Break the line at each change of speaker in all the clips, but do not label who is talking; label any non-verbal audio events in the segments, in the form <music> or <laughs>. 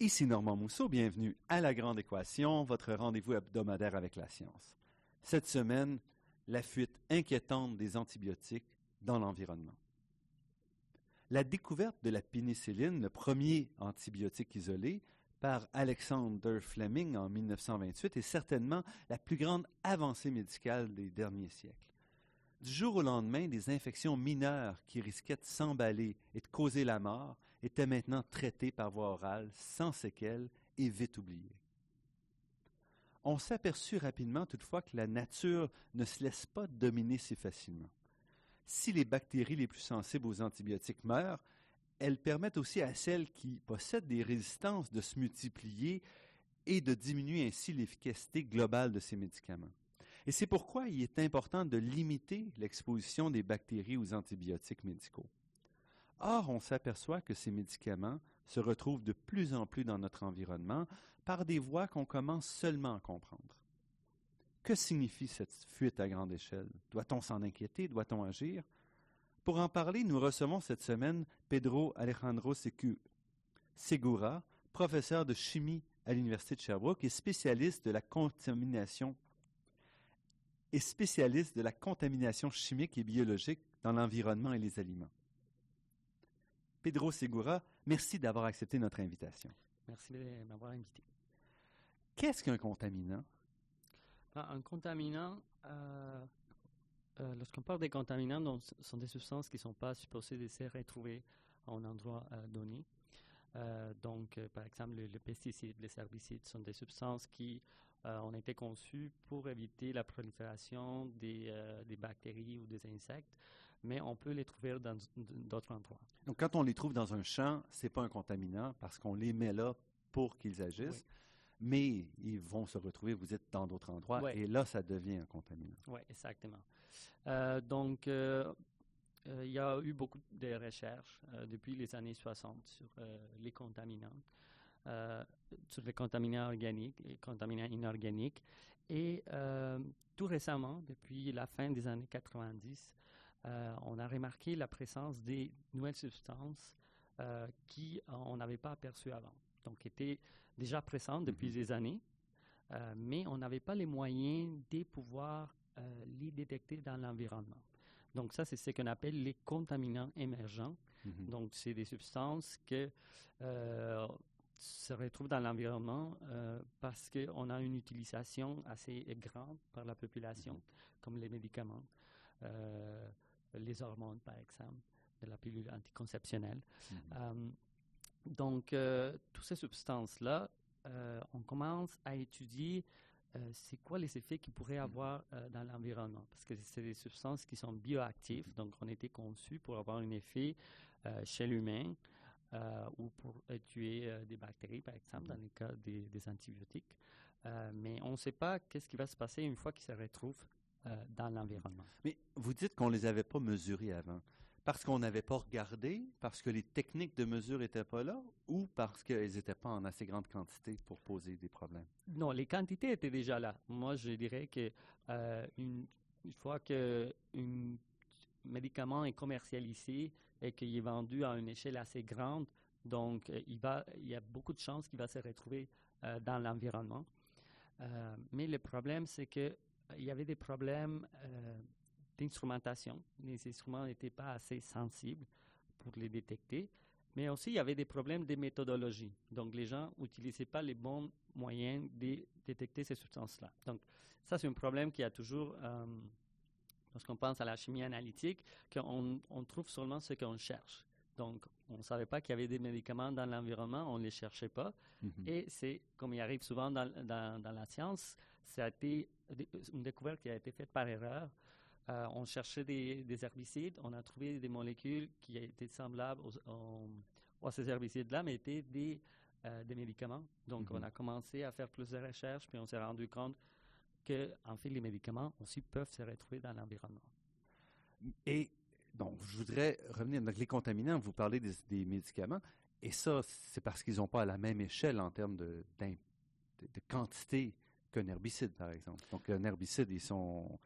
Ici Normand Mousseau, bienvenue à La Grande Équation, votre rendez-vous hebdomadaire avec la science. Cette semaine, la fuite inquiétante des antibiotiques dans l'environnement. La découverte de la pénicilline, le premier antibiotique isolé, par Alexander Fleming en 1928 est certainement la plus grande avancée médicale des derniers siècles. Du jour au lendemain, des infections mineures qui risquaient de s'emballer et de causer la mort étaient maintenant traitées par voie orale sans séquelles et vite oubliées. On s'aperçut rapidement toutefois que la nature ne se laisse pas dominer si facilement. Si les bactéries les plus sensibles aux antibiotiques meurent, elles permettent aussi à celles qui possèdent des résistances de se multiplier et de diminuer ainsi l'efficacité globale de ces médicaments. Et c'est pourquoi il est important de limiter l'exposition des bactéries aux antibiotiques médicaux. Or, on s'aperçoit que ces médicaments se retrouvent de plus en plus dans notre environnement par des voies qu'on commence seulement à comprendre. Que signifie cette fuite à grande échelle? Doit-on s'en inquiéter? Doit-on agir? Pour en parler, nous recevons cette semaine Pedro Alejandro Segura, professeur de chimie à l'Université de Sherbrooke et spécialiste de la contamination et spécialiste de la contamination chimique et biologique dans l'environnement et les aliments. Pedro Segura, merci d'avoir accepté notre invitation.
Merci de m'avoir invité.
Qu'est-ce qu'un contaminant?
Ben, un contaminant, euh, euh, lorsqu'on parle des contaminants, ce sont des substances qui ne sont pas supposées de se retrouver à un endroit euh, donné. donc, par exemple, les pesticides, les herbicides sont des substances qui ont été conçues pour éviter la prolifération des, des bactéries ou des insectes mais on peut les trouver dans d'autres endroits.
Donc, quand on les trouve dans un champ, ce n'est pas un contaminant parce qu'on les met là pour qu'ils agissent, mais ils vont se retrouver, vous êtes dans d'autres endroits, et là, ça devient un contaminant.
Oui, exactement. Euh, donc, euh, euh, il y a eu beaucoup de recherches depuis les années 60 sur les contaminants, sur les contaminants organiques et contaminants inorganiques. Et tout récemment, depuis la fin des années 90, euh, on a remarqué la présence des nouvelles substances euh, qui euh, on n'avait pas aperçues avant. Donc, étaient déjà présentes depuis mhm. des années, mais on n'avait pas les moyens de pouvoir les détecter dans l'environnement. Donc, ça, c'est ce qu'on appelle les contaminants émergents. Mhm. Donc, c'est des substances qui se retrouvent dans l'environnement parce qu'on a une utilisation assez grande par la population, mhm. comme les médicaments les hormones, par exemple, de la pilule anticonceptionnelle. Mhm. Euh, donc, euh, toutes ces substances-là, euh, on commence à étudier c'est quoi les effets qu'ils pourraient mhm. avoir dans l'environnement. Parce que c'est des substances qui sont bioactives, donc on était conçus pour avoir un effet chez l'humain ou pour tuer des bactéries, par exemple, dans mhm. le cas des, des antibiotiques. mais on ne sait pas qu'est-ce qui va se passer une fois qu'ils se retrouvent euh, dans l'environnement.
Mais vous dites qu'on ne les avait pas mesurés avant. Parce qu'on n'avait pas regardé, parce que les techniques de mesure n'étaient pas là, ou parce qu'elles n'étaient pas en assez grande quantité pour poser des problèmes?
Non, les quantités étaient déjà là. Moi, je dirais que euh, une, fois qu'un médicament est commercialisé et qu'il est vendu à une échelle assez grande, donc euh, il, va, il y a beaucoup de chances qu'il va se retrouver dans l'environnement. mais le problème, c'est que il y avait des problèmes euh, d'instrumentation. Les instruments n'étaient pas assez sensibles pour les détecter. Mais aussi, il y avait des problèmes de méthodologie. Donc, les gens n'utilisaient pas les bons moyens de détecter ces substances-là. Donc, ça, c'est un problème qui a toujours, euh, lorsqu'on pense à la chimie analytique, qu'on on trouve seulement ce qu'on cherche. Donc, on ne savait pas qu'il y avait des médicaments dans l'environnement, on ne les cherchait pas. Mm-hmm. Et c'est, comme il arrive souvent dans, dans, dans la science, ça a été une découverte qui a été faite par erreur. Euh, on cherchait des, herbicides, on a trouvé des molécules qui étaient semblables aux, à ces herbicides-là, mais étaient des, euh, des médicaments. Donc, on mm-hmm. a commencé à faire plusieurs recherches, puis on s'est rendu compte que, en fait, les médicaments aussi peuvent se retrouver dans l'environnement.
Et donc, je voudrais revenir. Donc, les contaminants, vous parlez des, médicaments, et ça, c'est parce qu'ils n'ont pas à la même échelle en termes de, de quantité qu'un herbicide, par exemple. Donc, un herbicide, ils sont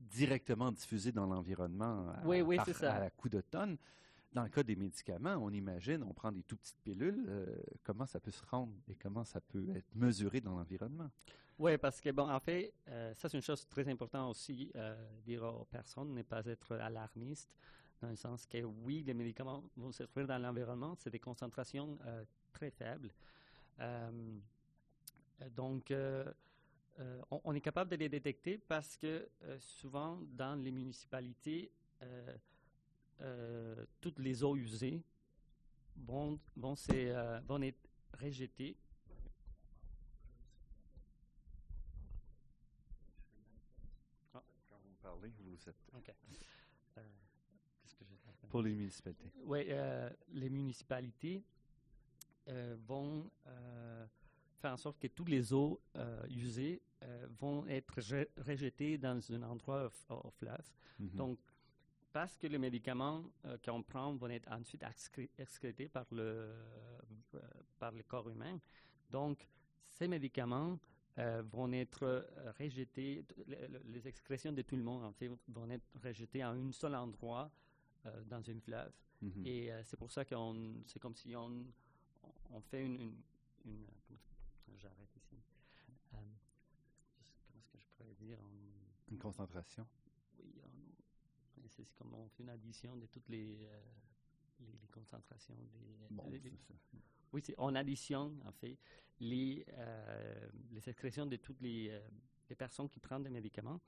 directement diffusés dans l'environnement à,
oui, oui, ça.
à coup de tonnes. dans le cas des médicaments, on imagine, on prend des tout petites pilules, euh, comment ça peut se rendre et comment ça peut être mesuré dans l'environnement?
Oui, parce que, bon, en fait, euh, ça, c'est une chose très importante aussi, euh, dire aux personnes, ne pas être alarmiste, dans le sens que, oui, les médicaments vont se trouver dans l'environnement, c'est des concentrations très faibles. donc, on, on, est capable de les détecter parce que souvent, dans les municipalités, euh, toutes les eaux usées vont, vont, euh, vont être rejetées.
Ah. Quand vous parlez, vous êtes.
Euh,
Pour les municipalités.
Oui, les municipalités vont faire en sorte que toutes les eaux usées vont être rejetées dans un endroit au, fleuve. Mm-hmm. Donc, parce que les médicaments euh, qu'on prend vont être ensuite excrétés par le, euh, par le corps humain. Donc, ces médicaments euh, vont être rejetés, les, excrétions de tout le monde, en fait, vont être rejetées à un seul endroit dans une fleuve. Mm-hmm. Et c'est pour ça que c'est comme si on, on fait une... une, J'arrête ici. comment est-ce que je pourrais dire?
Une concentration?
c'est comme on fait une addition de toutes les, euh, les, concentrations des. oui, on additionne en fait les, euh, les excrétions de toutes les, euh, les, personnes qui prennent des médicaments.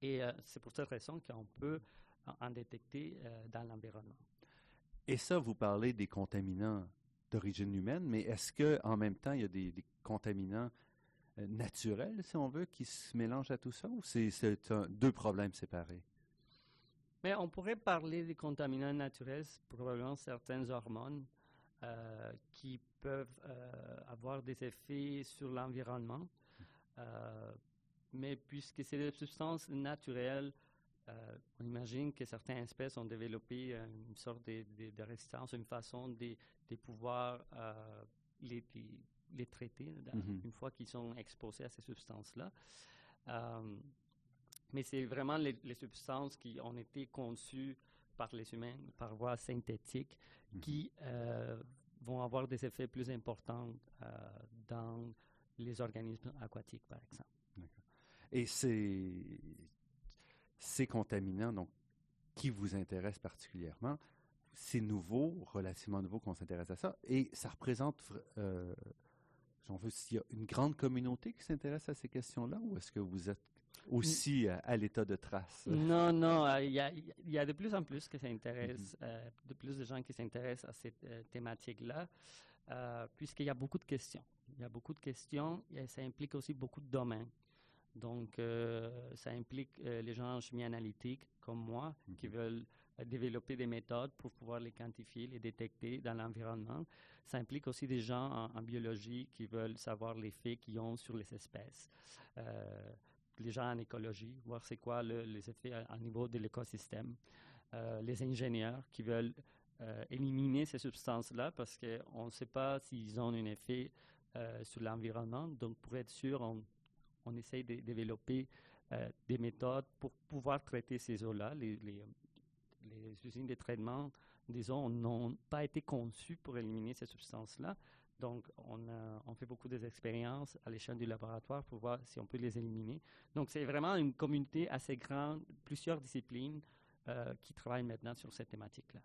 Et c'est pour cette raison qu'on peut en détecter dans l'environnement.
Et ça, vous parlez des contaminants d'origine humaine, mais est-ce qu'en même temps, il y a des, des contaminants naturels, si on veut, qui se mélangent à tout ça, ou c'est deux problèmes séparés?
Mais on pourrait parler des contaminants naturels, probablement certaines hormones euh, qui peuvent euh, avoir des effets sur l'environnement. Euh, mais puisque c'est des substances naturelles, on imagine que certaines espèces ont développé une sorte de, résistance, une façon de, pouvoir les, les, traiter mm-hmm. une fois qu'ils sont exposés à ces substances-là. Mais c'est vraiment les, substances qui ont été conçues par les humains par voie synthétique mhm. qui euh, vont avoir des effets plus importants euh, dans les organismes aquatiques, par exemple.
Et ces, ces contaminants, donc, qui vous intéressent particulièrement, c'est nouveau, relativement nouveau qu'on s'intéresse à ça, et ça représente, euh, j'en veux, s'il y a une grande communauté qui s'intéresse à ces questions-là, ou est-ce que vous êtes aussi euh, à, l'état de trace?
Non, non, euh, il y, a, de plus en plus qui s'intéressent, mm-hmm. euh, de plus de gens qui s'intéressent à cette thématique-là, puisqu'il y a beaucoup de questions. Il y a beaucoup de questions et ça implique aussi beaucoup de domaines. Donc, ça implique les gens en chimie analytique comme moi qui mm-hmm. veulent développer des méthodes pour pouvoir les quantifier, les détecter dans l'environnement. Ça implique aussi des gens en, en biologie qui veulent savoir l'effet qu'ils ont sur les espèces les gens en écologie, voir c'est quoi les effets à, niveau de l'écosystème. Euh, les ingénieurs qui veulent euh, éliminer ces substances-là parce qu'on ne sait pas s'ils ont un effet euh, sur l'environnement. Donc, pour être sûr, on, on essaye de développer des méthodes pour pouvoir traiter ces eaux-là. Les, usines de traitement eaux n'ont pas été conçues pour éliminer ces substances-là. Donc, on, fait beaucoup d'expériences à l'échelle du laboratoire pour voir si on peut les éliminer. Donc, c'est vraiment une communauté assez grande, plusieurs disciplines euh, qui travaillent maintenant sur cette thématique-là.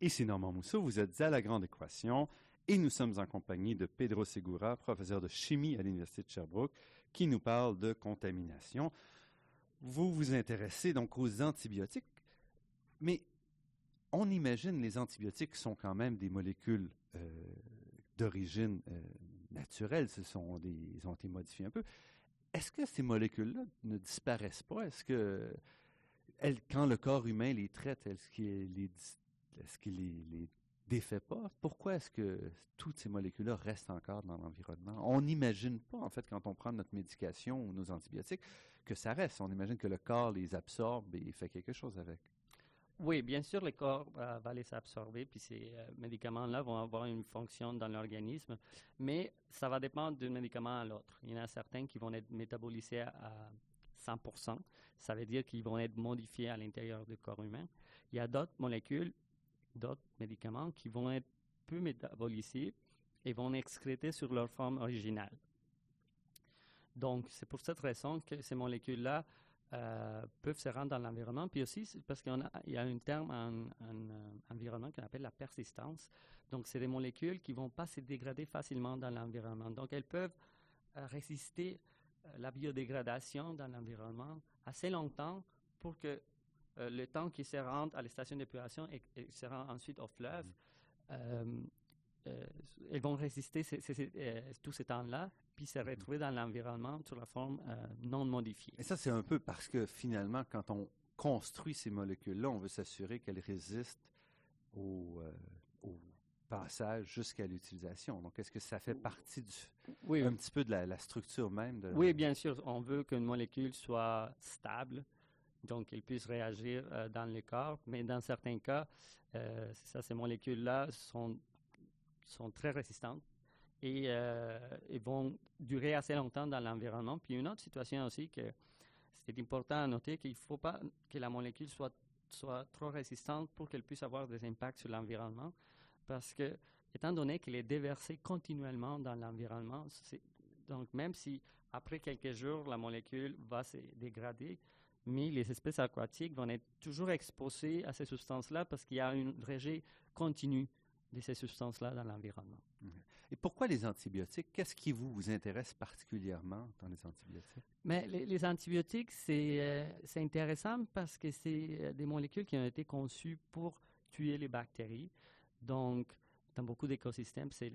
Ici Normand Mousseau, vous êtes à La Grande Équation et nous sommes en compagnie de Pedro Segura, professeur de chimie à l'Université de Sherbrooke, qui nous parle de contamination. Vous vous intéressez donc aux antibiotiques, mais on imagine les antibiotiques sont quand même des molécules euh, d'origine euh, naturelle, ce sont des, ils ont été modifiés un peu. Est-ce que ces molécules-là ne disparaissent pas? Est-ce que quand le corps humain les traite, est-ce qu'il les, défait pas? Pourquoi est-ce que toutes ces molécules-là restent encore dans l'environnement? On n'imagine pas, en fait, quand on prend notre médication ou nos antibiotiques, que ça reste. On imagine que le corps les absorbe et fait quelque chose avec.
Oui, bien sûr, le corps euh, va les absorber, puis ces euh, médicaments-là vont avoir une fonction dans l'organisme, mais ça va dépendre d'un médicament à l'autre. Il y en a certains qui vont être métabolisés à, 100%. Ça veut dire qu'ils vont être modifiés à l'intérieur du corps humain. Il y a d'autres molécules, d'autres médicaments qui vont être peu métabolisés et vont excréter sur leur forme originale. Donc, c'est pour cette raison que ces molécules-là euh, peuvent se rendre dans l'environnement. Puis aussi, parce qu'il y a un terme en, euh, environnement qu'on appelle la persistance. Donc, c'est des molécules qui ne vont pas se dégrader facilement dans l'environnement. Donc, elles peuvent euh, résister à la biodégradation dans l'environnement assez longtemps pour que le temps qui se rendent à la station d'épuration et, et, se rendent ensuite au fleuve, mm. elles vont résister tout ce temps-là puis se retrouver dans l'environnement sous la forme euh, non modifiée.
Et ça, c'est un peu parce que finalement, quand on construit ces molécules-là, on veut s'assurer qu'elles résistent au, euh, passage jusqu'à l'utilisation. Donc, est-ce que ça fait partie du, oui, un petit peu de la, structure même de
Oui, bien sûr. On veut qu'une molécule soit stable, donc qu'elle puisse réagir euh, dans le corps. Mais dans certains cas, ça, ces molécules-là sont, sont très résistantes et, euh, vont durer assez longtemps dans l'environnement. Puis une autre situation aussi que c'est important à noter qu'il ne faut pas que la molécule soit, soit trop résistante pour qu'elle puisse avoir des impacts sur l'environnement, parce que étant donné qu'elle est déversée continuellement dans l'environnement, donc même si après quelques jours la molécule va se dégrader, mais les espèces aquatiques vont être toujours exposées à ces substances-là parce qu'il y a une rejet continue de ces substances-là dans l'environnement.
Et pourquoi les antibiotiques? Qu'est-ce qui vous, vous intéresse particulièrement dans les antibiotiques?
Mais les, antibiotiques, euh, c'est intéressant parce que c'est euh, des molécules qui ont été conçues pour tuer les bactéries. Donc, dans beaucoup d'écosystèmes, c'est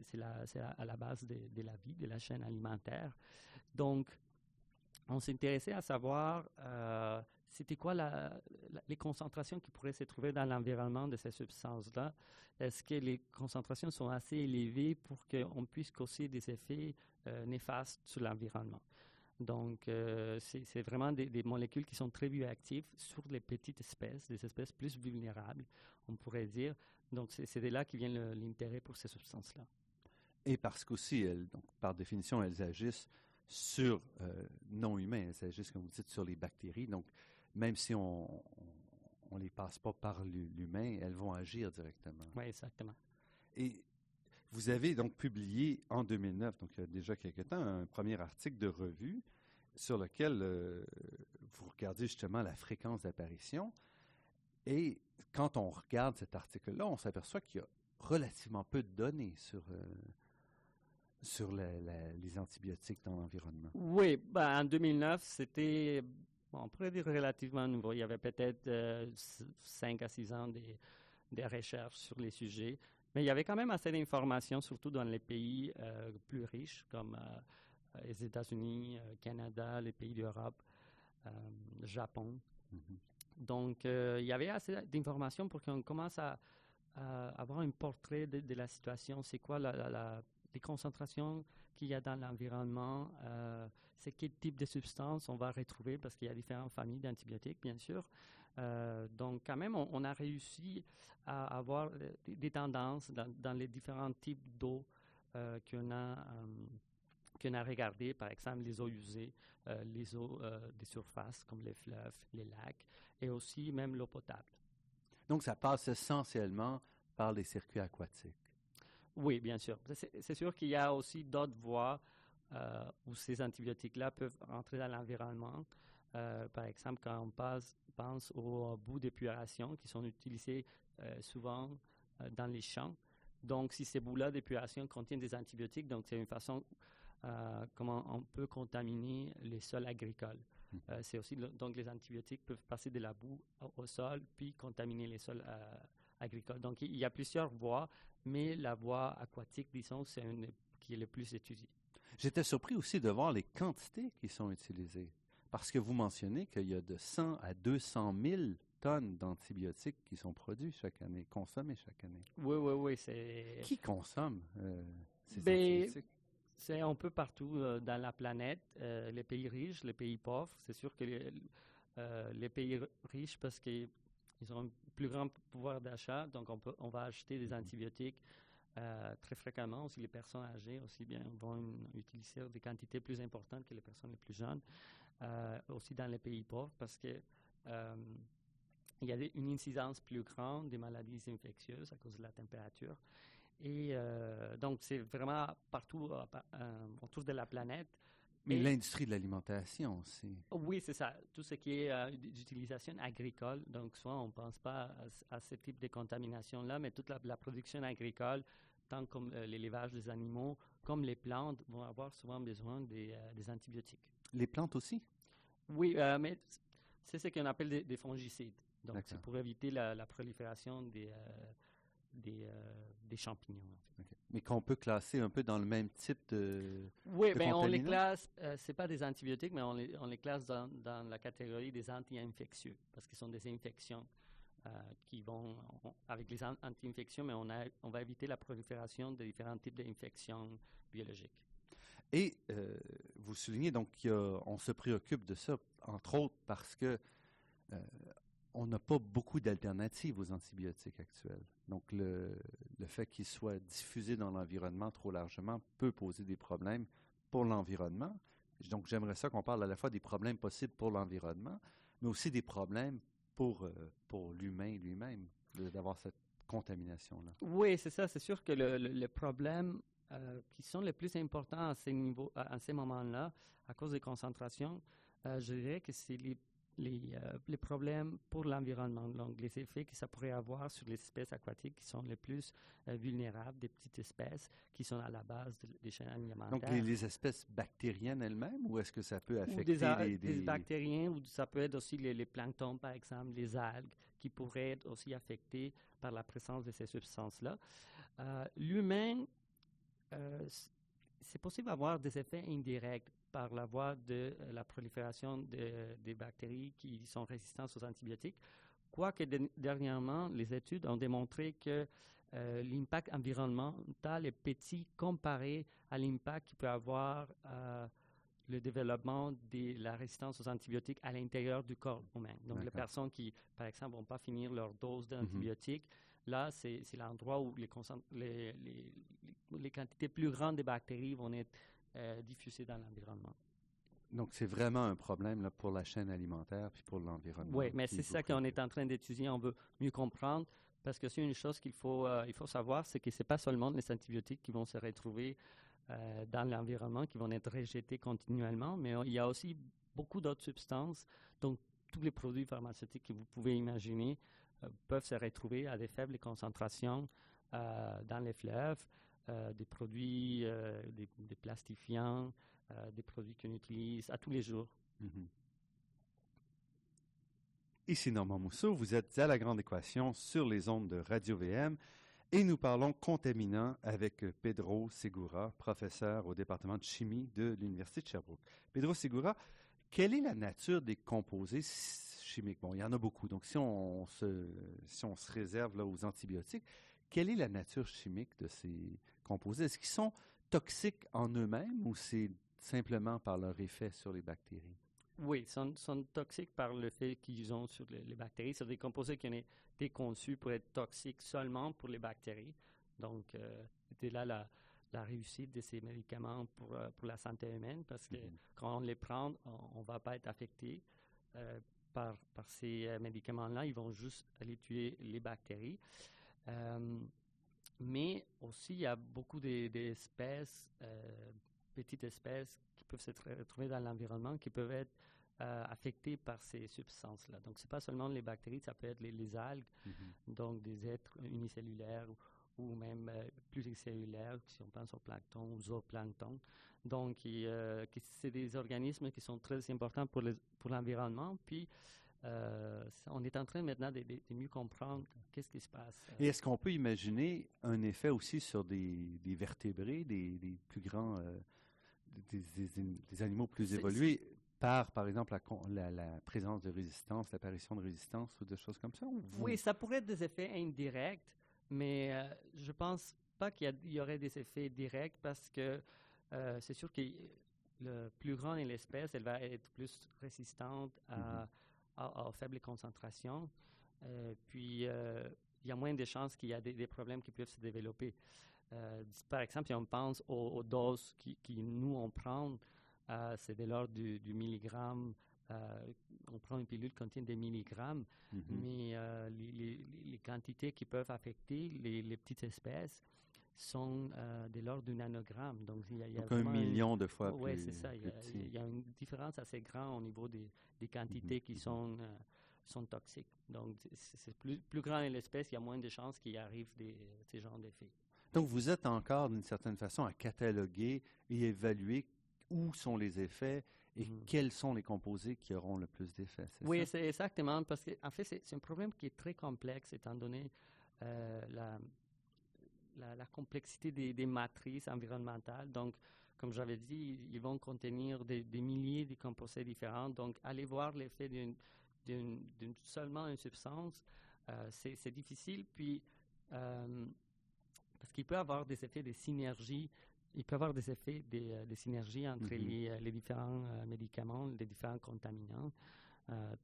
à la base de, de, la vie, de la chaîne alimentaire. Donc, on s'intéressait à savoir euh, c'était quoi les concentrations qui pourraient se trouver dans l'environnement de ces substances-là. Est-ce que les concentrations sont assez élevées pour qu'on puisse causer des effets euh, néfastes sur l'environnement? Donc, euh, c'est vraiment des, molécules qui sont très bioactives sur les petites espèces, des espèces plus vulnérables, on pourrait dire. Donc, c'est de là qui vient l'intérêt pour ces substances-là.
Et parce qu'aussi, par définition, elles agissent sur euh, non humains, elles agissent, comme vous dites, sur les bactéries. Donc, même si on ne les passe pas par l'humain, elles vont agir directement.
Oui, exactement.
Et vous avez donc publié en 2009, donc il y a déjà quelque temps, un premier article de revue sur lequel euh, vous regardez justement la fréquence d'apparition. Et quand on regarde cet article-là, on s'aperçoit qu'il y a relativement peu de données sur, euh, sur les antibiotiques dans l'environnement?
Oui, ben, en 2009, c'était, on pourrait dire relativement nouveau. Il y avait peut-être euh, 5 à 6 ans des, des, recherches sur les sujets, mais il y avait quand même assez d'informations, surtout dans les pays euh, plus riches comme euh, les États-Unis, euh, Canada, les pays d'Europe, Japon. Mm-hmm. Donc, il y avait assez d'informations pour qu'on commence à, avoir un portrait de, la situation. C'est quoi la, la les concentrations qu'il y a dans l'environnement, euh, c'est quel type de substances on va retrouver parce qu'il y a différentes familles d'antibiotiques, bien sûr. Euh, donc, quand même, on, a réussi à avoir des, tendances dans, les différents types d'eau euh, qu'on a, qu'on a regardé, par exemple les eaux usées, les eaux des surfaces comme les fleuves, les lacs, et aussi même l'eau potable.
Donc, ça passe essentiellement par les circuits aquatiques.
Oui, bien sûr. C'est sûr qu'il y a aussi d'autres voies euh, où ces antibiotiques-là peuvent entrer dans l'environnement. Euh, par exemple, quand on pense aux bouts d'épuration qui sont utilisés euh, souvent dans les champs. Donc, si ces bouts-là d'épuration contiennent des antibiotiques, donc c'est une façon comment on peut contaminer les sols agricoles. Mmh. c'est aussi donc les antibiotiques peuvent passer de la boue au, sol puis contaminer les sols agricoles. Donc, il y a plusieurs voies, mais la voie aquatique, disons, c'est une qui est le plus étudiée.
J'étais surpris aussi de voir les quantités qui sont utilisées, parce que vous mentionnez qu'il y a de 100 à 200 000 tonnes d'antibiotiques qui sont produits chaque année, consommés chaque année.
Oui, oui, oui. C'est...
Qui consomme euh, ces
ben, antibiotiques? C'est un peu partout euh, dans la planète, euh, les pays riches, les pays pauvres. C'est sûr que les, les pays riches, parce que ils ont un plus grand pouvoir d'achat, donc on, peut, on va acheter des antibiotiques euh, très fréquemment. Aussi, les personnes âgées aussi bien vont utiliser des quantités plus importantes que les personnes les plus jeunes. aussi dans les pays pauvres parce que il y a une incidence plus grande des maladies infectieuses à cause de la température. Et donc, c'est vraiment partout autour de la planète.
Mais l'industrie de l'alimentation aussi.
Oui, c'est ça. Tout ce qui est d'utilisation agricole. Donc, soit on ne pense pas à, ce type de contamination-là, mais toute la, production agricole, tant comme l'élevage des animaux, comme les plantes, vont avoir souvent besoin des, antibiotiques.
Les plantes aussi?
Oui, mais c'est ce qu'on appelle des, fongicides. Donc, c'est pour éviter la, prolifération des, des, des, champignons.
Mais qu'on peut classer un peu dans le même type de.
Oui, ben on les classe, euh, c'est pas des antibiotiques, mais on les, on les classe dans, dans, la catégorie des anti-infectieux, parce qu'ils sont des infections euh, qui vont, avec les anti-infections, mais on, a, on va éviter la prolifération de différents types d'infections biologiques.
Et euh, vous soulignez donc qu'on se préoccupe de ça, entre autres parce que on n'a pas beaucoup d'alternatives aux antibiotiques actuels. Donc, le, fait qu'ils soient diffusés dans l'environnement trop largement peut poser des problèmes pour l'environnement. Donc, j'aimerais ça qu'on parle à la fois des problèmes possibles pour l'environnement, mais aussi des problèmes pour, euh, pour l'humain lui-même, d'avoir cette contamination-là.
Oui, c'est ça. C'est sûr que le, le, euh, qui sont les plus importants à ces, ces moments-là, à cause des concentrations, euh, je dirais que c'est les les, euh, les, problèmes pour l'environnement, donc les effets que ça pourrait avoir sur les espèces aquatiques qui sont les plus euh, vulnérables, des petites espèces qui sont à la base des chaînes alimentaires.
Donc les, espèces bactériennes elles-mêmes, ou est-ce que ça peut affecter
des,
des,
des, bactériens, ou ça peut être aussi les, planctons, par exemple, les algues, qui pourraient être aussi affectés par la présence de ces substances-là. Euh, L'humain, c'est possible d'avoir des effets indirects par la voie de euh, la prolifération des bactéries qui sont résistantes aux antibiotiques. Quoique dernièrement, les études ont démontré que euh, l'impact environnemental est petit comparé à l'impact qu'il peut avoir euh, le développement de la résistance aux antibiotiques à l'intérieur du corps humain. Donc, les personnes qui, par exemple, vont pas finir leur dose mhm. d'antibiotiques, là, c'est l'endroit où les, les, les, les, quantités plus grandes de bactéries vont être euh, diffusées dans l'environnement.
Donc, c'est vraiment un problème là, pour la chaîne alimentaire puis pour l'environnement.
Oui, mais c'est ça qu'on est en train d'étudier. On veut mieux comprendre parce que c'est une chose qu'il faut, euh, il faut savoir, c'est que ce n'est pas seulement les antibiotiques qui vont se retrouver euh, dans l'environnement, qui vont être rejetés continuellement, mais il y a aussi beaucoup d'autres substances. Donc, tous les produits pharmaceutiques que vous pouvez imaginer euh, peuvent se retrouver à des faibles concentrations dans les fleuves, des produits, des, plastifiants, des produits qu'on utilise à tous les jours. Mm-hmm.
Ici Normand Mousseau, vous êtes à la Grande Équation sur les ondes de Radio-VM et nous parlons contaminants avec Pedro Segura, professeur au département de chimie de l'Université de Sherbrooke. Pedro Segura, quelle est la nature des composés chimiques? Bon, il y en a beaucoup, donc si on se, si on se réserve là, aux antibiotiques, quelle est la nature chimique de ces composés? Est-ce qu'ils sont toxiques en eux-mêmes ou c'est simplement par leur effet sur les bactéries?
Oui, ils sont, sont, toxiques par le fait qu'ils ont sur les, bactéries. C'est des composés qui ont été conçus pour être toxiques seulement pour les bactéries. Donc, euh, c'était là la, la, réussite de ces médicaments pour, euh, pour la santé humaine parce que mm-hmm. quand on les prend, on ne va pas être affecté euh, par, par ces médicaments-là. Ils vont juste aller tuer les bactéries. Mais aussi, il y a beaucoup d'espèces, petites espèces peuvent se retrouver dans l'environnement qui peuvent être euh, affectés par ces substances-là. Donc, ce n'est pas seulement les bactéries, ça peut être les, algues, mm-hmm. donc des êtres unicellulaires ou, même euh, pluricellulaires, si on pense au plancton ou zooplancton. Donc, euh, c'est des organismes qui sont très importants pour, pour l'environnement. Puis, on est en train maintenant de, mieux comprendre qu'est-ce qui se passe.
Et est-ce qu'on peut imaginer un effet aussi sur des, vertébrés, des, des plus grands des, animaux plus évolués par, par exemple, la, la, présence de résistance, l'apparition de résistance ou des choses comme ça?
Oui, ça pourrait être des effets indirects, mais je euh, je pense pas qu'il y, aurait des effets directs parce que euh, c'est sûr que le plus grand est l'espèce, elle va être plus résistante à, mm-hmm. Aux faibles concentrations. Euh, puis, il y a moins de chances qu'il y ait des, des, problèmes qui peuvent se développer. Euh, par exemple, si on pense aux, doses qui, nous, on prend c'est de l'ordre du, milligramme. on prend une pilule qui contient des milligrammes,
Mhm.
mais les, les, quantités qui peuvent affecter les, petites espèces sont de l'ordre du nanogramme.
Donc, il y a, il y a un million de fois
Oui,
c'est
ça. Il y, a, une différence assez grande au niveau des, des quantités qui sont sont toxiques. Donc, c'est plus, plus grand l'espèce, il y a moins de chances qu'il arrive des, ces genres d'effets.
Donc, vous êtes encore, d'une certaine façon, à cataloguer et évaluer où sont les effets et
Mhm.
quels sont les composés qui auront le plus d'effets.
Oui, c'est exactement, parce qu'en en fait, c'est un problème qui est très complexe, étant donné euh, la, la, complexité des, des, matrices environnementales. Donc, comme j'avais dit, ils vont contenir des, des, milliers de composés différents. Donc, aller voir l'effet d'une seulement une substance, euh, c'est difficile. Puis, euh, parce qu'il peut avoir des effets de synergie, il peut avoir des effets de, euh, de synergie entre
Mhm.
les, les, différents médicaments, les différents contaminants.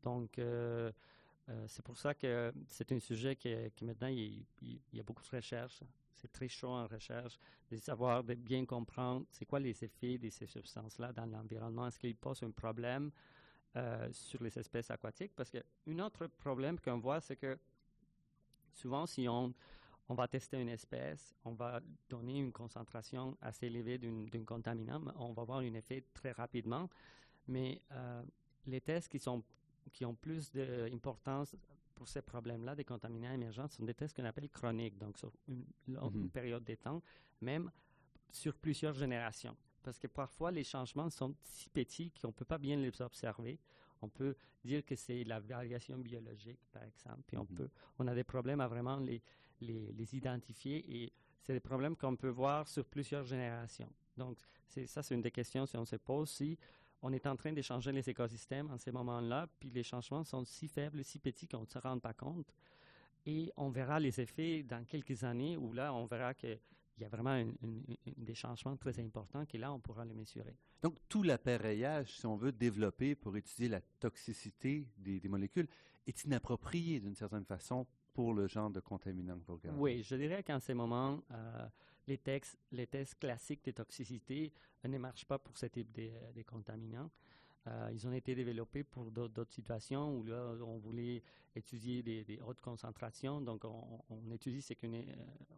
donc, c'est pour ça que c'est un sujet qui, qui maintenant, il, il, y a beaucoup de recherches. C'est très chaud en recherche, de savoir, de bien comprendre c'est quoi les effets de ces substances-là dans l'environnement. Est-ce qu'ils posent un problème euh, sur les espèces aquatiques? Parce qu'un autre problème qu'on voit, c'est que souvent, si on, on va tester une espèce, on va donner une concentration assez élevée d'un contaminant, on va voir un effet très rapidement. Mais euh, les tests qui, sont, qui ont plus d'importance pour ces problèmes-là des contaminants émergents sont des tests qu'on appelle chroniques, donc sur une longue
Mhm.
période de temps, même sur plusieurs générations parce que parfois les changements sont si petits qu'on ne peut pas bien les observer. On peut dire que c'est la variation biologique, par exemple, puis on,
Mhm.
peut, on a des problèmes à vraiment les, les, les identifier et c'est des problèmes qu'on peut voir sur plusieurs générations. Donc, ça, c'est une des questions si on se pose si on est en train de changer les écosystèmes en ces moments-là, puis les changements sont si faibles, si petits qu'on ne se rend pas compte. Et on verra les effets dans quelques années où là, on verra que il y a vraiment une, une, une, des changements très importants qui, là, on pourra les mesurer.
Donc, tout l'appareillage, si on veut développer pour étudier la toxicité des, des molécules, est inapproprié d'une certaine façon pour le genre de contaminant que vous regardez.
Oui, je dirais qu'en ce moment, euh, les, tests, les tests classiques de toxicité ne marchent pas pour ce type de, de contaminants. Euh, ils ont été développés pour d'autres situations où là, on voulait étudier des, des hautes concentrations. Donc, on, on étudie ce qu'on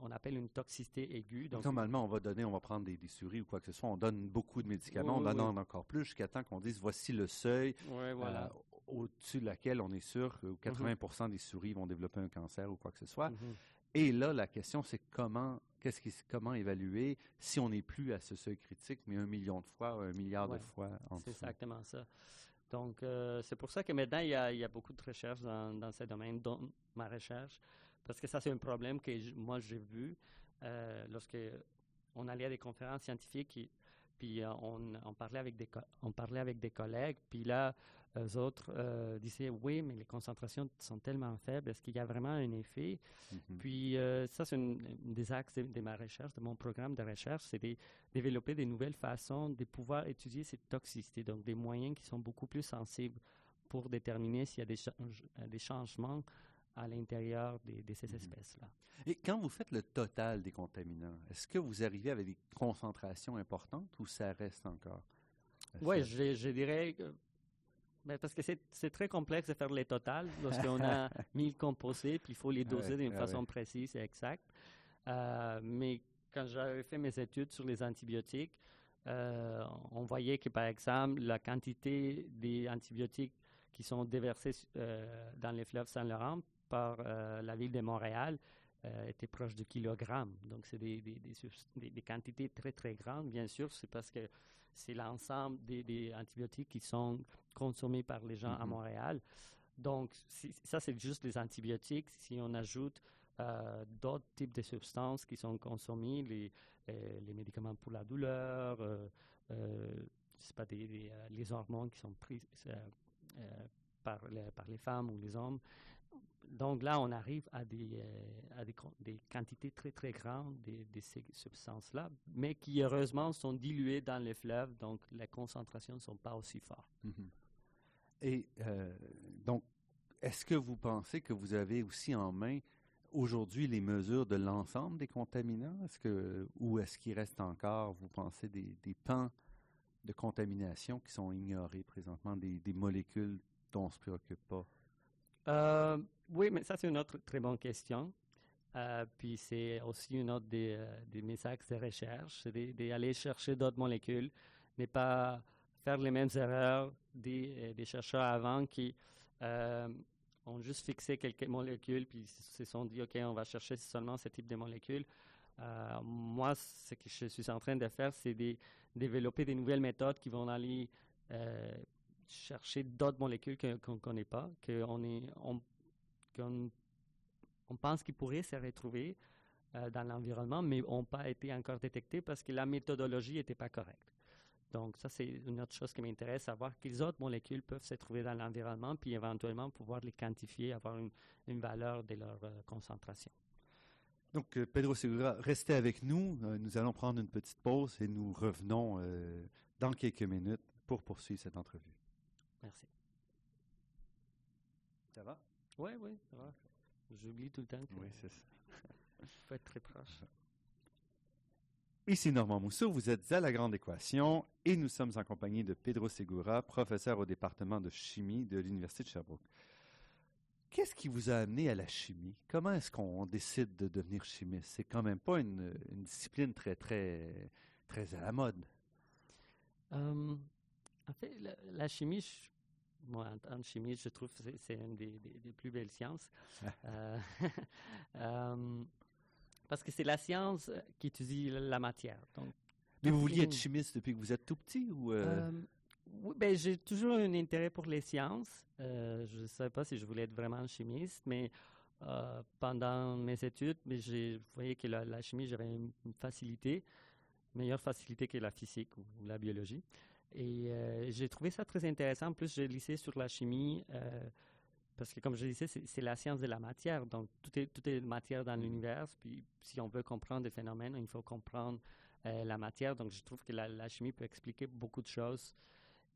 on appelle une toxicité aiguë. Donc,
Normalement, on va donner, on va prendre des, des, souris ou quoi que ce soit. On donne beaucoup de médicaments,
oui,
on donne
oui.
encore plus jusqu'à temps qu'on dise voici le seuil
voilà.
euh, au-dessus de laquelle on est sûr que 80 mm -hmm. des souris vont développer un cancer ou quoi que ce soit.
Mm -hmm.
Et là, la question, c'est comment, qu'est-ce qui, comment évaluer si on n'est plus à ce seuil critique, mais un million de fois, un milliard
ouais,
de fois en
C'est exactement ça. Donc, euh, c'est pour ça que maintenant, il y, a, il y a beaucoup de recherches dans, dans, ce domaine, dont ma recherche, parce que ça, c'est un problème que moi, j'ai vu euh, lorsque on allait à des conférences scientifiques, puis euh, on, on, parlait avec des, on parlait avec des collègues, puis là, eux autres euh, disaient, oui, mais les concentrations sont tellement faibles, est-ce qu'il y a vraiment un effet?
Mm -hmm.
Puis euh, ça, c'est un des axes de, de, ma recherche, de mon programme de recherche, c'est de développer des nouvelles façons de pouvoir étudier cette toxicité, donc des moyens qui sont beaucoup plus sensibles pour déterminer s'il y a des changements à l'intérieur de, de, ces
Mhm.
espèces-là.
Et quand vous faites le total des contaminants, est-ce que vous arrivez avec des concentrations importantes ou ça reste encore?
Oui, je, je, dirais que ben parce que c'est très complexe de faire les totales lorsqu'on a <laughs> 1000 composés, puis il faut les doser
ouais,
d'une
ouais,
façon précise et exacte. Euh, mais quand j'avais fait mes études sur les antibiotiques, euh, on voyait que, par exemple, la quantité des antibiotiques qui sont déversés euh, dans les fleuves Saint-Laurent par euh, la ville de Montréal euh, était proche de kilogrammes. Donc, c'est des, des, des, des, quantités très, très grandes. Bien sûr, c'est parce que c'est l'ensemble des, antibiotiques qui sont consommés par les gens
Mm-hmm.
à Montréal. Donc, ça, c'est juste les antibiotiques. Si on ajoute euh, d'autres types de substances qui sont consommées, les, euh, les médicaments pour la douleur, euh, pas des, des, les hormones qui sont prises par, les, par les femmes ou les hommes. Donc là, on arrive à des, à des, quantités très, très grandes de, ces substances-là, mais qui, heureusement, sont diluées dans les fleuves, donc les concentrations ne sont pas aussi fortes.
Mm -hmm. Et euh, donc, est-ce que vous pensez que vous avez aussi en main aujourd'hui les mesures de l'ensemble des contaminants? Est-ce que, ou est-ce qu'il reste encore, vous pensez, des, des pans de contamination qui sont ignorées présentement, des, des molécules dont on ne se préoccupe pas?
Euh, oui, mais ça, c'est une autre très bonne question. Euh, puis c'est aussi une autre des, euh, des mes axes de recherche, c'est d'aller chercher d'autres molécules, mais pas faire les mêmes erreurs des, des chercheurs avant qui ont juste fixé quelques molécules, puis se sont dit, OK, on va chercher seulement ce type de molécules. moi, ce que je suis en train de faire, c'est de développer des nouvelles méthodes qui vont aller chercher d'autres molécules qu'on ne connaît pas, qu'on on, on pense qu'ils pourraient se retrouver euh, dans l'environnement, mais n'ont pas été encore détectés parce que la méthodologie n'était pas correcte. Donc, ça, c'est une autre chose qui m'intéresse, savoir quelles autres molécules peuvent se trouver dans l'environnement, puis éventuellement pouvoir les quantifier, avoir une, valeur de leur euh, concentration.
Donc, euh, Pedro Segura, restez avec nous. nous allons prendre une petite pause et nous revenons dans quelques minutes pour poursuivre cette entrevue.
Merci.
Ça va?
Oui, oui, ça va. J'oublie tout le temps que
oui, c'est ça. <laughs>
faut être très proche.
Ici Normand Mousseau, vous êtes à La Grande Équation et nous sommes en compagnie de Pedro Segura, professeur au département de chimie de l'Université de Sherbrooke. Qu'est-ce qui vous a amené à la chimie? Comment est-ce qu'on décide de devenir chimiste? C'est quand même pas une, discipline très, très, très à la mode.
Euh, en fait, la, chimie, moi, en, chimie, je trouve que c'est une des, plus belles sciences. <laughs> Euh, <laughs> euh, parce que c'est la science qui étudie la matière. Donc,
Mais vous vouliez être chimiste depuis que vous êtes tout petit ou euh?
oui, ben, j'ai toujours un intérêt pour les sciences. je ne savais pas si je voulais être vraiment chimiste, mais pendant mes études, mais j'ai voyais que la, chimie, j'avais une, facilité, meilleure facilité que la physique ou la biologie. Et euh, j'ai trouvé ça très intéressant. En plus, j'ai lycée sur la chimie euh, parce que, comme je disais, c'est la science de la matière. Donc, tout est, tout est matière dans l'univers. Puis, si on veut comprendre des phénomènes, il faut comprendre euh, la matière. Donc, je trouve que la, chimie peut expliquer beaucoup de choses.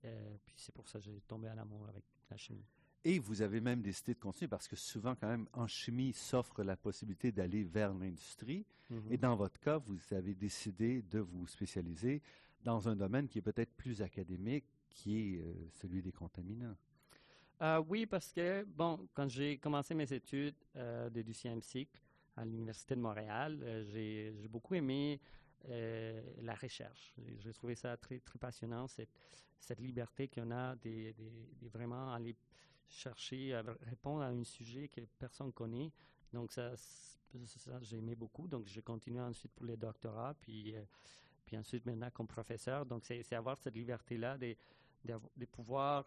puis, c'est pour ça que j'ai tombé en amour avec la chimie.
Et vous avez même décidé de continuer parce que souvent, quand même, en chimie, s'offre la possibilité d'aller vers l'industrie. Mm-hmm. Et dans votre cas, vous avez décidé de vous spécialiser dans un domaine qui est peut-être plus académique, qui est euh, celui des contaminants.
Euh, oui, parce que, bon, quand j'ai commencé mes études euh, de deuxième cycle à l'Université de Montréal, j'ai beaucoup aimé la recherche. J'ai trouvé ça très, très passionnant, cette, cette liberté qu'on a de, vraiment aller chercher à répondre à un sujet que personne ne connaît. Donc, ça, ça j'ai aimé beaucoup. Donc, j'ai continué ensuite pour les doctorats, puis puis ensuite maintenant comme professeur. Donc, c'est avoir cette liberté-là de, de, pouvoir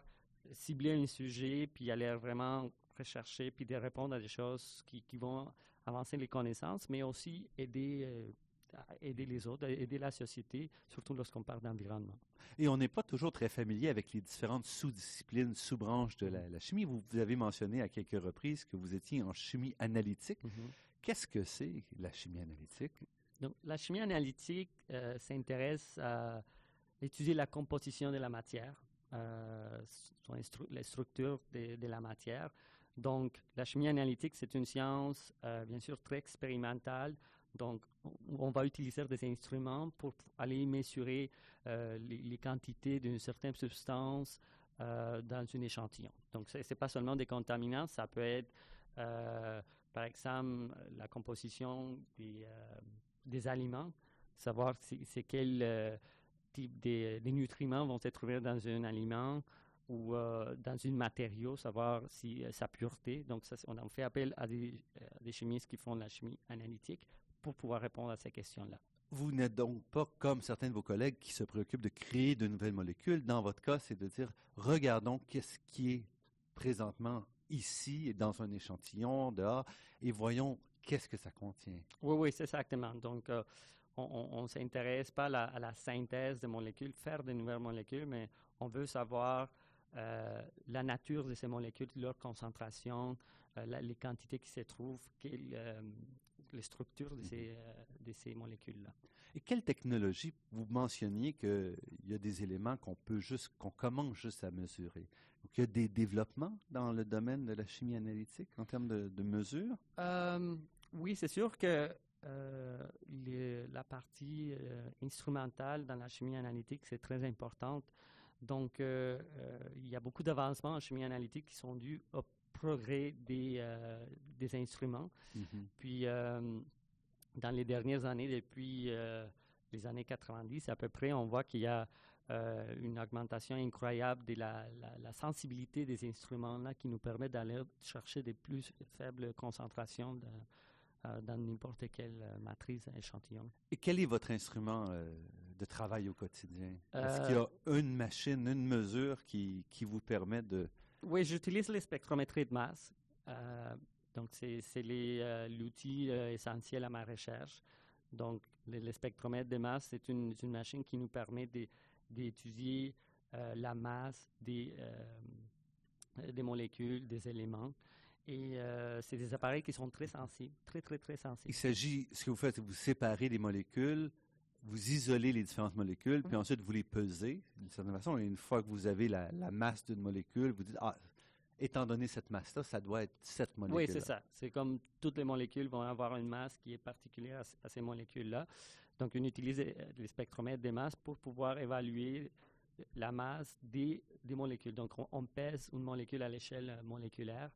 cibler un sujet, puis aller vraiment rechercher, puis de répondre à des choses qui, qui vont avancer les connaissances, mais aussi aider, euh, aider les autres, aider la société, surtout lorsqu'on parle d'environnement.
Et on n'est pas toujours très familier avec les différentes sous-disciplines, sous-branches de la, chimie. Vous, avez mentionné à quelques reprises que vous étiez en chimie analytique. Mm-hmm. Qu'est-ce que c'est la chimie analytique?
Donc, la chimie analytique euh, s'intéresse à étudier la composition de la matière, euh, les structures de, la matière. Donc, la chimie analytique, c'est une science, euh, bien sûr, très expérimentale. Donc, on va utiliser des instruments pour aller mesurer les, quantités d'une certaine substance dans un échantillon. Donc, ce n'est pas seulement des contaminants, ça peut être, par exemple, la composition des des aliments, savoir c'est quel euh, type de, nutriments vont se trouver dans un aliment ou euh, dans un matériau, savoir si euh, sa pureté. Donc, on fait appel à des, chimistes qui font la chimie analytique pour pouvoir répondre à ces questions-là.
Vous n'êtes donc pas comme certains de vos collègues qui se préoccupent de créer de nouvelles molécules. Dans votre cas, c'est de dire, regardons qu'est-ce qui est présentement ici, dans un échantillon, dehors, et voyons qu'est-ce que ça contient?
Oui, oui, c'est exactement. Donc, euh, on ne s'intéresse pas à la, synthèse des molécules, faire de nouvelles molécules, mais on veut savoir euh, la nature de ces molécules, leur concentration, euh, les quantités qui se trouvent, les structures de ces, de ces molécules-là.
Et quelle technologie vous mentionniez qu'il y a des éléments qu'on peut juste, qu'on commence juste à mesurer? Donc, il y a des développements dans le domaine de la chimie analytique en termes de, de mesures?
Oui, c'est sûr que euh, la partie instrumentale dans la chimie analytique, c'est très importante. Donc, il y a beaucoup d'avancements en chimie analytique qui sont dus au progrès des, des instruments.
Mhm.
Puis, dans les dernières années, depuis les années 90 à peu près, on voit qu'il y a euh, une augmentation incroyable de la, la, sensibilité des instruments là, qui nous permet d'aller chercher des plus faibles concentrations de, euh, dans n'importe quelle euh, matrice échantillon.
Et quel est votre instrument de travail au quotidien? Est-ce qu'il y a une machine, une mesure qui, qui vous permet de...
Oui, j'utilise les spectrométries de masse. donc, c'est l'outil essentiel à ma recherche. Donc, le, spectromètre de masse, c'est une, une, machine qui nous permet d'étudier euh, la masse des, euh, des molécules, des éléments. Et euh, c'est des appareils qui sont très sensibles, très, très, très sensibles.
Il s'agit, ce que vous faites, c'est vous séparez les molécules, vous isolez les différentes molécules, puis ensuite vous les pesez d'une certaine façon. Et une fois que vous avez la, la masse d'une molécule, vous dites, ah, étant donné cette masse-là, ça doit être cette molécule.
Oui, c'est ça. C'est comme toutes les molécules vont avoir une masse qui est particulière à, ces molécules-là. Donc, on utilise euh, les spectromètres des masses pour pouvoir évaluer la masse des, des molécules. Donc, on, pèse une molécule à l'échelle moléculaire,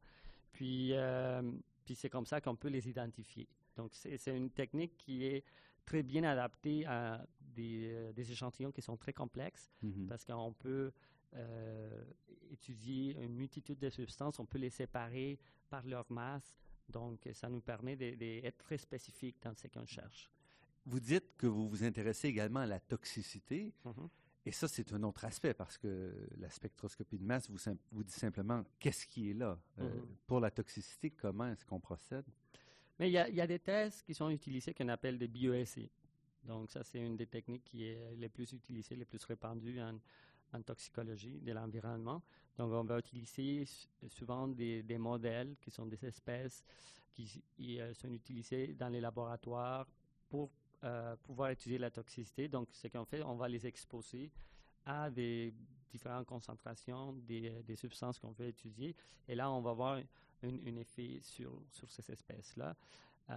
puis, euh, puis c'est comme ça qu'on peut les identifier. Donc, c'est une technique qui est très bien adaptée à des, euh, des échantillons qui sont très complexes,
mm-hmm.
parce qu'on peut euh, étudier une multitude de substances, on peut les séparer par leur masse. Donc, ça nous permet d'être très spécifique dans ce qu'on cherche.
Vous dites que vous vous intéressez également à la toxicité.
Mm-hmm.
Et ça, c'est un autre aspect parce que la spectroscopie de masse vous, vous dit simplement qu'est-ce qui est là. Euh,
mm-hmm.
Pour la toxicité, comment est-ce qu'on procède?
Mais il y, y, a des tests qui sont utilisés qu'on appelle des bioessais. Donc, ça, c'est une des techniques qui est les plus utilisées, les plus répandues en, en toxicologie de l'environnement. Donc, on va utiliser souvent des, modèles qui sont des espèces qui, euh, sont utilisées dans les laboratoires pour euh, pouvoir étudier la toxicité. Donc, ce qu'on fait, on va les exposer à des différentes concentrations des, des substances qu'on veut étudier. Et là, on va voir un, effet sur, sur ces espèces-là. Euh,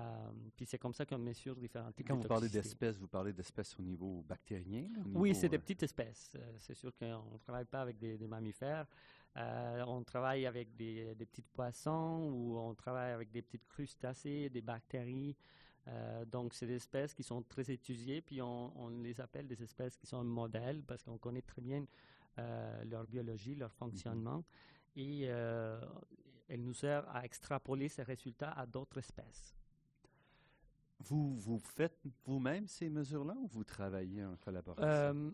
puis c'est comme ça qu'on mesure différentes types
Quand vous parlez d'espèces, vous parlez d'espèces au niveau bactérien?
oui, c'est des euh, petites espèces. Euh, c'est sûr qu'on ne travaille pas avec des, mammifères. on travaille avec des, des, petits poissons ou on travaille avec des petites crustacés, des bactéries. Donc, c'est des espèces qui sont très étudiées, puis on, on, les appelle des espèces qui sont un modèle parce qu'on connaît très bien leur biologie, leur fonctionnement. Et elle nous sert à extrapoler ces résultats à d'autres espèces.
Vous, vous faites vous-même ces mesures-là ou vous travaillez en collaboration?
Euh,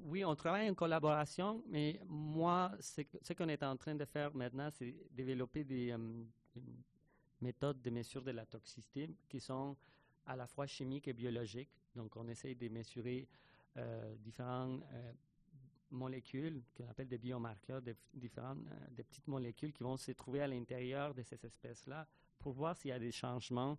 oui, on travaille en collaboration, mais moi, ce qu'on est en train de faire maintenant, c'est développer des euh, méthodes de mesure de la toxicité qui sont à la fois chimiques et biologiques. Donc, on essaie de mesurer euh, différentes molécules qu'on appelle des biomarqueurs, des, différentes, des petites molécules qui vont se trouver à l'intérieur de ces espèces-là pour voir s'il y a des changements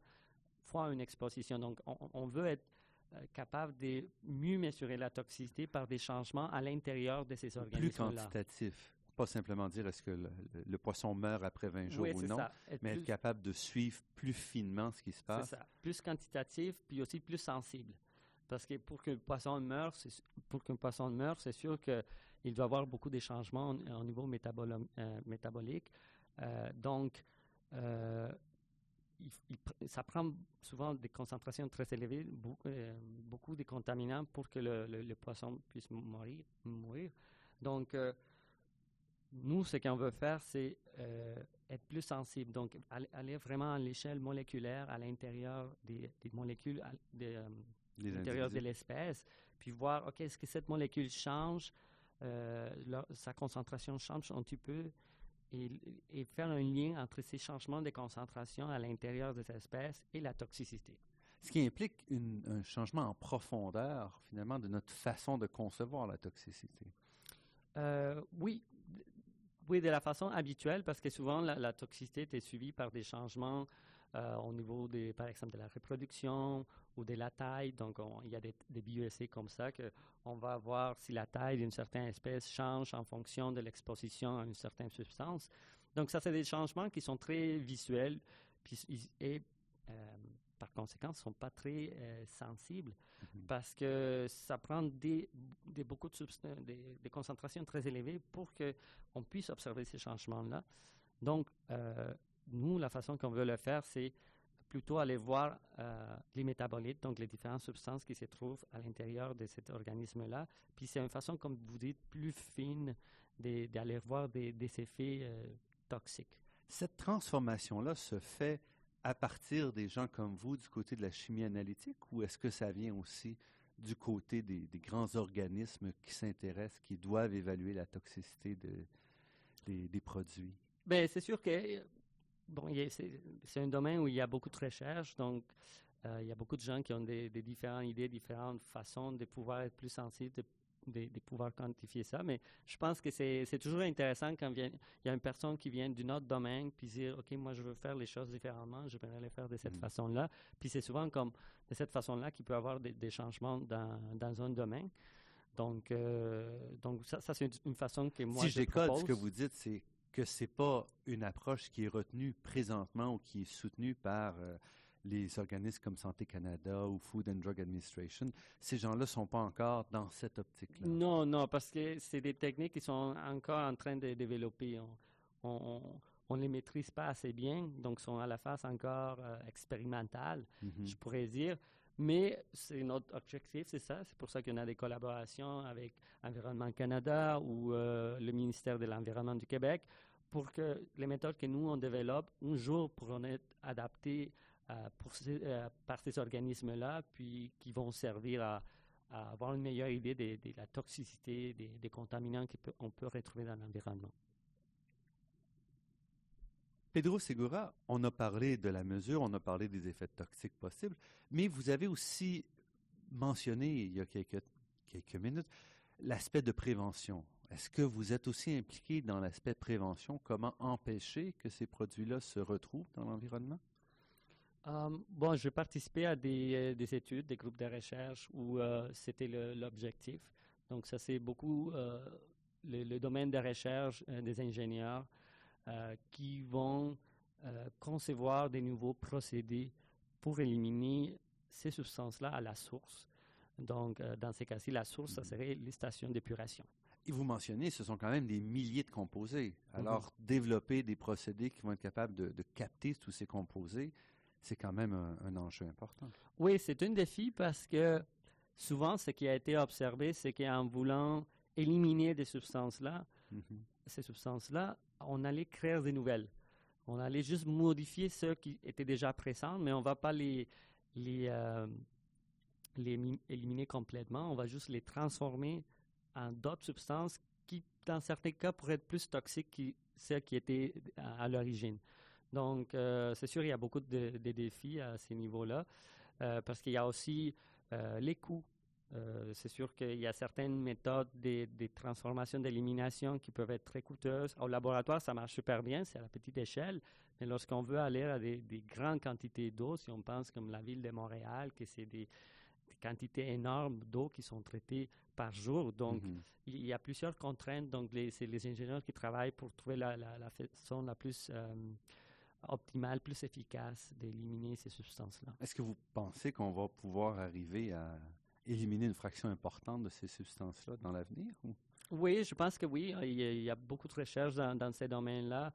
fois une exposition. Donc, on, veut être euh, capable de mieux mesurer la toxicité par des changements à l'intérieur de ces organismes.
Plus quantitatif. Pas simplement dire est-ce que le, poisson meurt après 20 jours ou non, mais être capable de suivre plus finement ce qui se passe.
C'est ça. Plus quantitatif, puis aussi plus sensible. Parce que pour qu'un poisson meure, pour qu'un poisson meure, c'est sûr qu'il doit avoir beaucoup de changements au, niveau euh, métabolique. Euh, donc, ça prend souvent des concentrations très élevées, beaucoup, euh, beaucoup de contaminants pour que le, poisson puisse mourir. mourir. Donc, euh, nous, ce qu'on veut faire, c'est euh, être plus sensible. Donc, aller, vraiment à l'échelle moléculaire, à l'intérieur des, molécules, à l'intérieur de l'espèce, puis voir, OK, est-ce que cette molécule change, sa concentration change un petit peu, et, faire un lien entre ces changements de concentration à l'intérieur des espèces et la toxicité.
Ce qui implique un changement en profondeur, finalement, de notre façon de concevoir la toxicité.
Euh, oui, oui, de la façon habituelle, parce que souvent la, toxicité est suivie par des changements euh, au niveau, des, par exemple, de la reproduction ou de la taille. Donc, il y a des, des bioessais comme ça qu'on va voir si la taille d'une certaine espèce change en fonction de l'exposition à une certaine substance. Donc, ça, c'est des changements qui sont très visuels. Et, euh, ne sont pas très euh, sensibles
Mhm.
parce que ça prend des, des- beaucoup de substances, des, des concentrations très élevées pour qu'on puisse observer ces changements-là. Donc, euh, nous, la façon qu'on veut le faire, c'est plutôt aller voir euh, les métabolites, donc les différentes substances qui se trouvent à l'intérieur de cet organisme-là. Puis c'est une façon, comme vous dites, plus fine d'aller voir des, des effets toxiques.
Cette transformation-là se fait à partir des gens comme vous du côté de la chimie analytique ou est-ce que ça vient aussi du côté des, grands organismes qui s'intéressent, qui doivent évaluer la toxicité de- des, produits?
Ben, c'est sûr que bon, c'est un domaine où il y a beaucoup de recherches, donc euh, il y a beaucoup de gens qui ont des, différentes idées, différentes façons de pouvoir être plus sensibles, de- de pouvoir quantifier ça. Mais je pense que c'est toujours intéressant quand vient- il y a une personne qui vient d'un autre domaine, puis dire, OK, moi je veux faire les choses différemment, je vais les faire de cette
Mhm.
façon-là. Puis c'est souvent comme de cette façon-là qu'il peut y avoir des, des changements dans, dans un domaine. Donc, euh, donc ça, ça, c'est une, façon que moi
si je décode, ce que
propose.
vous dites, c'est que c'est pas une approche qui est retenue présentement ou qui est soutenue par euh, les organismes comme Santé Canada ou Food and Drug Administration. Ces gens-là ne sont pas encore dans cette optique-là.
Non, non, parce que c'est des techniques qui sont encore en train de développer. On ne les maîtrise pas assez bien, donc sont à la phase encore euh, expérimentale,
Mhm.
je pourrais dire. Mais c'est notre objectif, c'est ça. C'est pour ça qu'on a des collaborations avec Environnement Canada ou euh, le ministère de l'Environnement du Québec pour que les méthodes que nous, on développe, un jour pourront être adaptées ces- euh, par ces organismes-là, puis qui vont servir à, avoir une meilleure idée de, la toxicité des, contaminants qu'on peut retrouver dans l'environnement.
Pedro Segura, on a parlé de la mesure, on a parlé des effets toxiques possibles, mais vous avez aussi mentionné il y a quelques minutes l'aspect de prévention. Est-ce que vous êtes aussi impliqué dans l'aspect prévention? Comment empêcher que ces produits-là se retrouvent dans l'environnement?
Euh, bon, j'ai participé à des, euh, des études, des groupes de recherche où euh, c'était l'objectif. Donc, ça, c'est beaucoup euh, le, le domaine de recherche euh, des ingénieurs qui vont concevoir des nouveaux procédés pour éliminer ces substances-là à la source. Donc, dans ces cas-ci, la source, ça
Mhm.
serait les stations d'épuration.
Et vous mentionnez, ce sont quand même des milliers de composés.
Mhm.
Alors, développer des procédés qui vont être capables de, de capter tous ces composés, c'est quand même un, un enjeu important.
Oui, c'est un défi parce que souvent, ce qui a été observé, c'est qu'en voulant éliminer des substances-là,
Mhm.
ces substances-là, on allait créer des nouvelles. On allait juste modifier ceux qui étaient déjà présents, mais on ne va pas les, les, euh, les mi- éliminer complètement. On va juste les transformer en d'autres substances qui, dans certains cas, pourraient être plus toxiques que celles qui étaient à, à l'origine. Donc, euh, c'est sûr, il y a beaucoup de, de défis à ces niveaux-là, euh, parce qu'il y a aussi euh, les coûts. C'est sûr qu'il y a certaines méthodes de, de transformation, d'élimination qui peuvent être très coûteuses. Au laboratoire, ça marche super bien, c'est à la petite échelle. Mais lorsqu'on veut aller à des, des grandes quantités d'eau, si on pense comme la ville de Montréal, que c'est des, des quantités énormes d'eau qui sont traitées par jour, donc
Mhm.
il y a plusieurs contraintes. Donc, c'est les ingénieurs qui travaillent pour trouver la, la- la façon la plus euh, optimale, plus efficace d'éliminer ces substances-là.
Est-ce que vous pensez qu'on va pouvoir arriver à éliminer une fraction importante de ces substances-là dans l'avenir? ou-
Oui, je pense que oui. Il y a, il y a beaucoup de recherches dans, dans ces domaines-là.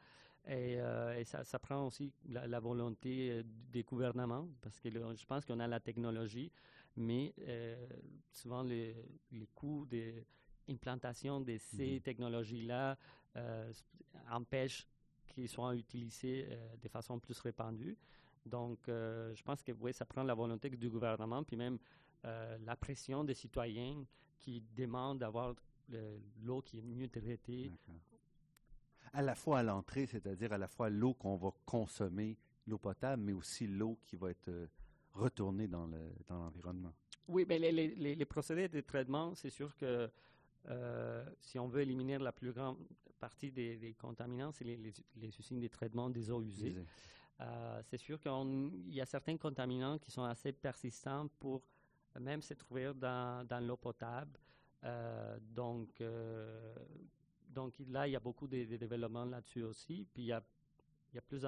Et, euh, et ça, ça prend aussi la, la volonté euh, des gouvernements, parce que je pense qu'on a la technologie, mais euh, souvent les, les coûts d'implantation de ces
Mhm.
technologies-là euh, empêchent qu'ils soient utilisés euh, de façon plus répandue. Donc, euh, je pense que oui, ça prend la volonté du gouvernement, puis même euh, la pression des citoyens qui demandent d'avoir le- l'eau qui est mieux traitée.
À la fois à l'entrée, c'est-à-dire à la fois l'eau qu'on va consommer, l'eau potable, mais aussi l'eau qui va être retournée dans le- dans l'environnement.
Oui, mais les, les- les- les procédés de traitement, c'est sûr que euh, si on veut éliminer la plus grande partie des, des contaminants, c'est les, les- les usines de traitement des eaux usées.
Usé.
Euh, c'est sûr qu'il y a certains contaminants qui sont assez persistants pour même se trouver dans, dans l'eau potable. Euh, donc, donc là, il y a beaucoup de, de développements là-dessus aussi. Puis il y a, il y a plus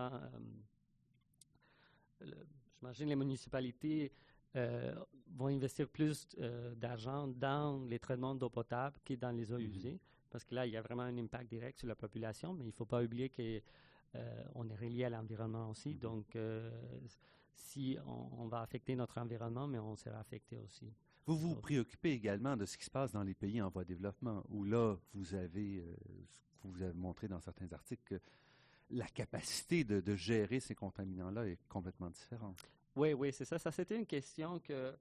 le- j'imagine les municipalités euh, vont investir plus euh, d'argent dans les traitements d'eau potable que dans les eaux
Mhm.
usées, parce que là, il y a vraiment un impact direct sur la population, mais il ne faut pas oublier qu'on est relié à l'environnement aussi.
Mhm.
Donc, euh, si on, on va affecter notre environnement, mais on sera affecté aussi.
Vous vous préoccupez également de ce qui se passe dans les pays en voie de développement, où là, vous avez, euh, ce que vous avez montré dans certains articles, que la capacité de, de gérer ces contaminants-là est complètement différente.
Oui, oui, c'est ça. Ça, c'était une question que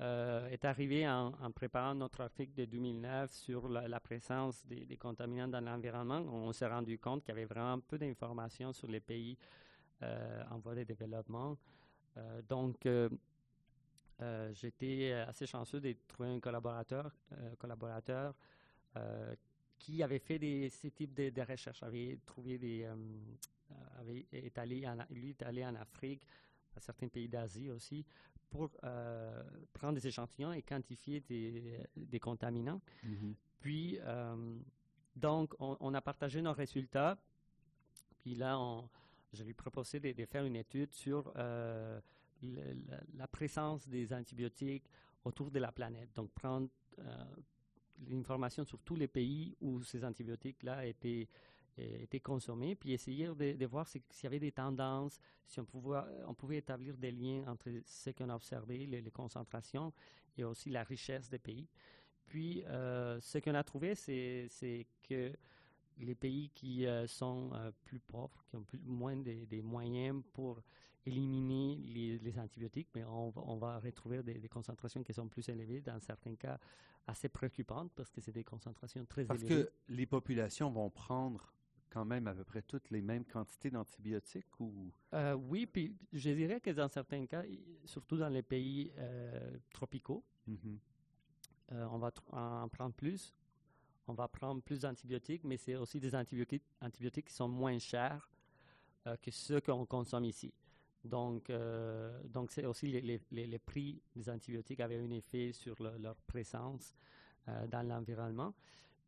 euh, est arrivée en, préparant notre article de 2009 sur la, présence des, contaminants dans l'environnement. On s'est rendu compte qu'il y avait vraiment peu d'informations sur les pays euh, en voie de développement. Euh, donc, euh, j'étais assez chanceux de trouver un collaborateur, collaborateur qui avait fait des, ces types de, de recherches, avait trouvé des, avait, est allé en, lui est allé en Afrique, à certains pays d'Asie aussi, pour euh, prendre des échantillons et quantifier des, des contaminants. Puis, euh, donc, on, on a partagé nos résultats. Puis là, on, je lui ai proposé de, de faire une étude sur euh, le- la, la présence des antibiotiques autour de la planète. Donc, prendre l'information sur tous les pays où ces antibiotiques-là étaient, euh, étaient consommés, puis essayer de, de voir si- s'il y avait des tendances, si on pouvait, on pouvait établir des liens entre ce qu'on a observé, les, les concentrations, et aussi la richesse des pays. Puis, euh, ce qu'on a trouvé, c'est que les pays qui euh, sont euh, plus pauvres, qui ont plus, moins des, des moyens pour éliminer les, les antibiotiques, mais on, va- on va retrouver des, des concentrations qui sont plus élevées, dans certains cas assez préoccupantes, parce que c'est des concentrations très
Parce
élevées.
que les populations vont prendre quand même à peu près toutes les mêmes quantités d'antibiotiques ou?
Euh, oui, puis je dirais que dans certains cas, surtout dans les pays euh, tropicaux,
Mhm.
euh, on va en prendre plus. On va prendre plus d'antibiotiques, mais c'est aussi des antibiotiques, antibiotiques qui sont moins chers que ceux qu'on consomme ici. Donc, donc c'est aussi les, les- les- les prix des antibiotiques avaient un effet sur le- leur présence dans l'environnement.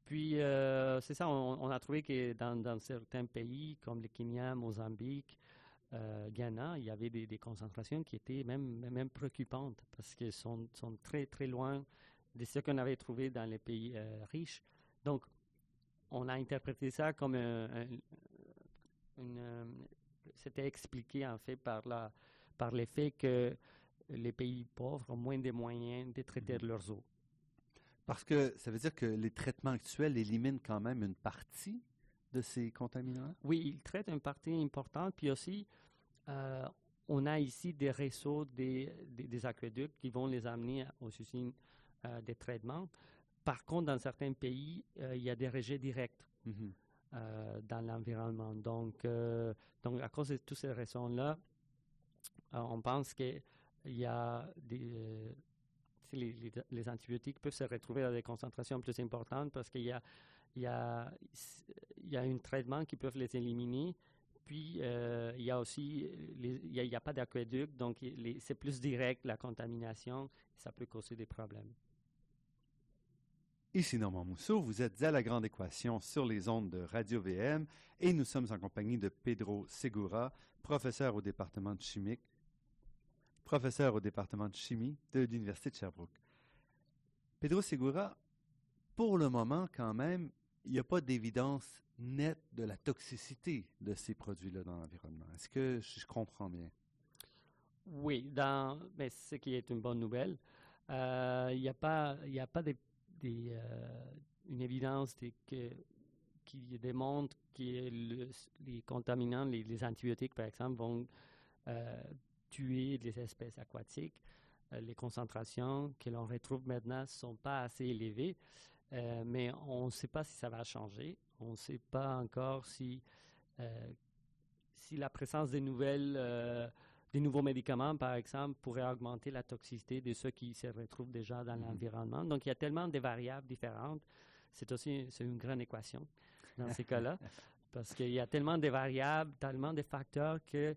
Puis, euh, c'est ça, on, on a trouvé que dans, dans certains pays comme le Kenya, Mozambique, euh, Ghana, il y avait des, des concentrations qui étaient même, même préoccupantes parce qu'elles sont, sont très, très loin de ce qu'on avait trouvé dans les pays euh, riches. Donc, on a interprété ça comme un, un- une, c'était expliqué en fait par la par le fait que les pays pauvres ont moins de moyens de traiter
Mhm.
leurs eaux.
Parce que ça veut dire que les traitements actuels éliminent quand même une partie de ces contaminants.
Oui, ils traitent une partie importante, puis aussi, euh, on a ici des réseaux des, des, des aqueducs qui vont les amener aux usines euh, de traitement. Par contre, dans certains pays, euh, il y a des rejets directs
Mhm.
euh, dans l'environnement. Donc, donc, à cause de toutes ces raisons-là, on pense qu'il y a des, les, antibiotiques peuvent se retrouver à des concentrations plus importantes parce qu'il y a, il un traitement qui peut les éliminer. Puis, euh, il y a aussi, il n'y a, pas d'aqueduc, donc c'est plus direct la contamination, ça peut causer des problèmes.
Ici Normand Mousseau, vous êtes à la Grande Équation sur les ondes de Radio VM et nous sommes en compagnie de Pedro Segura, professeur au département de chimique, professeur au département de chimie de l'Université de Sherbrooke. Pedro Segura, pour le moment quand même, il n'y a pas d'évidence nette de la toxicité de ces produits-là dans l'environnement. Est-ce que je comprends bien?
Oui, dans, mais ce qui est une bonne nouvelle. Euh, Il n'y a pas, pas euh, une évidence qui démontre que le- les contaminants, les, les antibiotiques par exemple, vont euh, tuer les espèces aquatiques. Euh, les concentrations que l'on retrouve maintenant ne sont pas assez élevées, euh, mais on ne sait pas si ça va changer. On ne sait pas encore si, euh, si la présence de nouvelles des nouveaux médicaments, par exemple, pourraient augmenter la toxicité de ceux qui se retrouvent déjà dans
Mhm.
l'environnement. Donc, il y a tellement de variables différentes. C'est aussi c'est une grande équation dans ces cas-là, <laughs> parce qu'il y a tellement de variables, tellement de facteurs que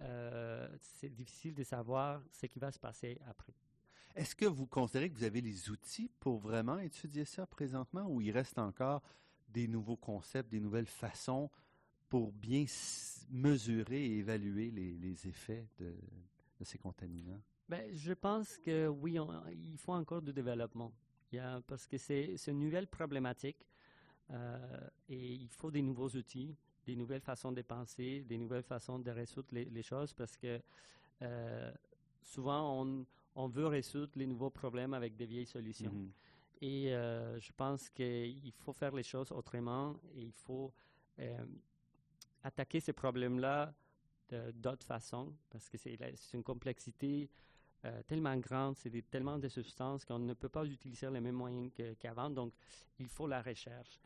euh, c'est difficile de savoir ce qui va se passer après.
Est-ce que vous considérez que vous avez les outils pour vraiment étudier ça présentement ou il reste encore des nouveaux concepts, des nouvelles façons pour bien mesurer et évaluer les, les effets de, de ces contaminants?
Ben, je pense que oui, il faut encore du développement. Il y a, parce que c'est une nouvelle problématique et il faut des nouveaux outils, des nouvelles façons de penser, des nouvelles façons de résoudre les, choses parce que souvent on, on, veut résoudre les nouveaux problèmes avec des vieilles solutions. Mm-hmm. Et euh, je pense qu'il faut faire les choses autrement et il faut euh, attaquer ces problèmes-là d'autres façons parce que c'est une complexité euh, tellement grande, c'est tellement de substances qu'on ne peut pas utiliser les mêmes moyens qu'avant. donc, il faut la recherche